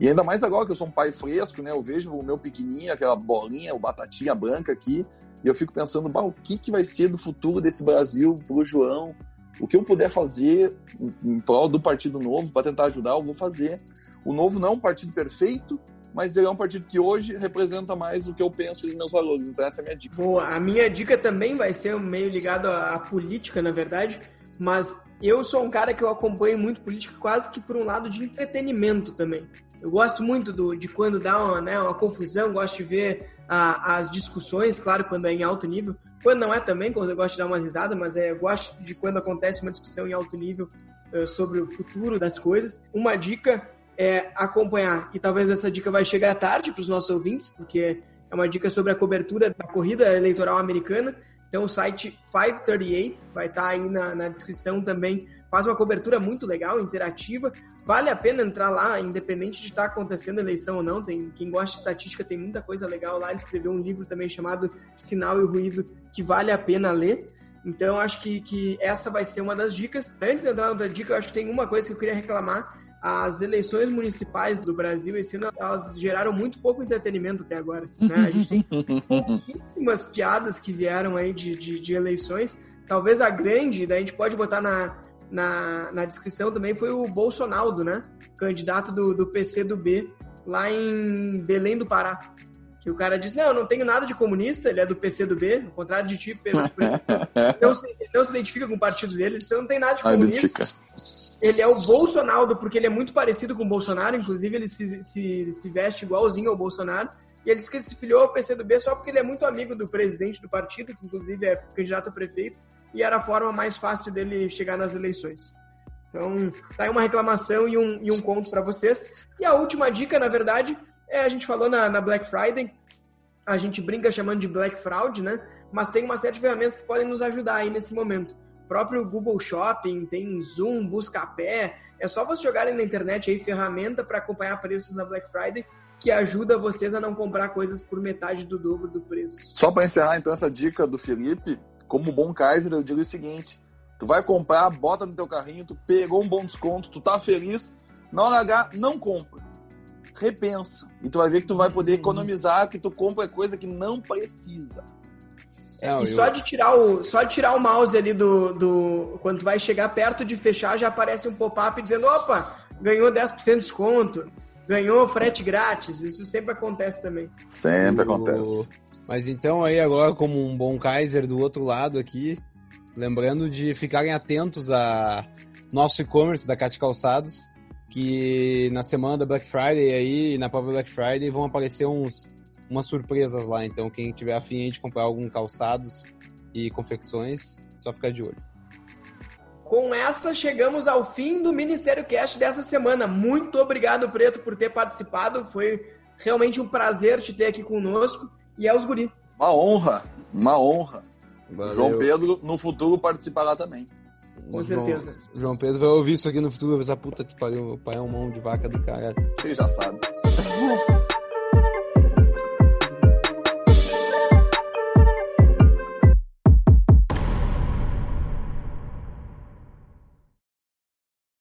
E ainda mais agora que eu sou um pai fresco, né? Eu vejo o meu pequenininho, aquela bolinha, o batatinha branca aqui, e eu fico pensando, o que, que vai ser do futuro desse Brasil pro João? O que eu puder fazer em prol do Partido Novo para tentar ajudar, eu vou fazer. O Novo não é um partido perfeito, mas ele é um partido que hoje representa mais o que eu penso e meus valores. Então essa é a minha dica. Boa, a minha dica também vai ser meio ligado à política, na verdade, mas eu sou um cara que eu acompanho muito política quase que por um lado de entretenimento também. Eu gosto muito do, de quando dá uma, né, uma confusão, gosto de ver a, as discussões, claro, quando é em alto nível. Quando não é também, quando eu gosto de dar uma risada, mas é, eu gosto de quando acontece uma discussão em alto nível uh, sobre o futuro das coisas. Uma dica é, acompanhar. E talvez essa dica vai chegar tarde para os nossos ouvintes, porque é uma dica sobre a cobertura da corrida eleitoral americana. Então o site 538 vai estar tá aí na, na descrição também. Faz uma cobertura muito legal, interativa. Vale a pena entrar lá, independente de estar tá acontecendo eleição ou não. Tem quem gosta de estatística tem muita coisa legal lá. Ele escreveu um livro também chamado Sinal e Ruído que vale a pena ler. Então acho que, que essa vai ser uma das dicas. Antes de entrar na outra dica, eu acho que tem uma coisa que eu queria reclamar as eleições municipais do Brasil esse ano elas geraram muito pouco entretenimento até agora. Né? A gente tem pouquíssimas piadas que vieram aí de, de, de, eleições. Talvez a grande, daí a gente pode botar na, na, na descrição também, foi o Bolsonaro, né? Candidato do, do PC do B, lá em Belém do Pará. Que o cara disse, não, eu não tenho nada de comunista, ele é do PC do B, ao contrário de ti, Pedro. não, se, não se identifica com o partido dele, ele disse, não tem nada de comunista. Ele é o Bolsonaro, porque ele é muito parecido com o Bolsonaro, inclusive ele se, se, se veste igualzinho ao Bolsonaro. E ele disse que ele se filiou ao PCdoB só porque ele é muito amigo do presidente do partido, que inclusive é candidato a prefeito, e era a forma mais fácil dele chegar nas eleições. Então, tá aí uma reclamação e um, e um conto para vocês. E a última dica, na verdade, é a gente falou na, na Black Friday, a gente brinca chamando de Black Fraud, né? Mas tem uma série de ferramentas que podem nos ajudar aí nesse momento próprio Google Shopping, tem Zoom, Buscapé. É só vocês jogarem na internet aí ferramenta para acompanhar preços na Black Friday que ajuda vocês a não comprar coisas por metade do dobro do preço. Só para encerrar então essa dica do Felipe, como bom Kaiser, eu digo o seguinte: tu vai comprar, bota no teu carrinho, tu pegou um bom desconto, tu tá feliz, na hora H não compra. Repensa. E tu vai ver que tu vai poder economizar, que tu compra coisa que não precisa. Não, e eu... só de tirar o só de tirar o mouse ali do, do quando tu vai chegar perto de fechar já aparece um pop-up dizendo opa ganhou 10% de desconto ganhou frete grátis. Isso sempre acontece também. Sempre acontece. Mas então aí agora como um bom Kaiser do outro lado aqui lembrando de ficarem atentos a nosso e-commerce da Cat Calçados que na semana da Black Friday aí, na própria Black Friday, vão aparecer uns, umas surpresas lá. Então, quem tiver afim de comprar algum calçados e confecções, só ficar de olho. Com essa, chegamos ao fim do Ministério Cast dessa semana. Muito obrigado, Preto, por ter participado. Foi realmente um prazer te ter aqui conosco. E é os guri. Uma honra, uma honra. Valeu. João Pedro, no futuro, participará também. Com João- certeza. João Pedro vai ouvir isso aqui no futuro, vai pensar, puta que pariu, meu pai é um mão de vaca do cara. Ele já sabe.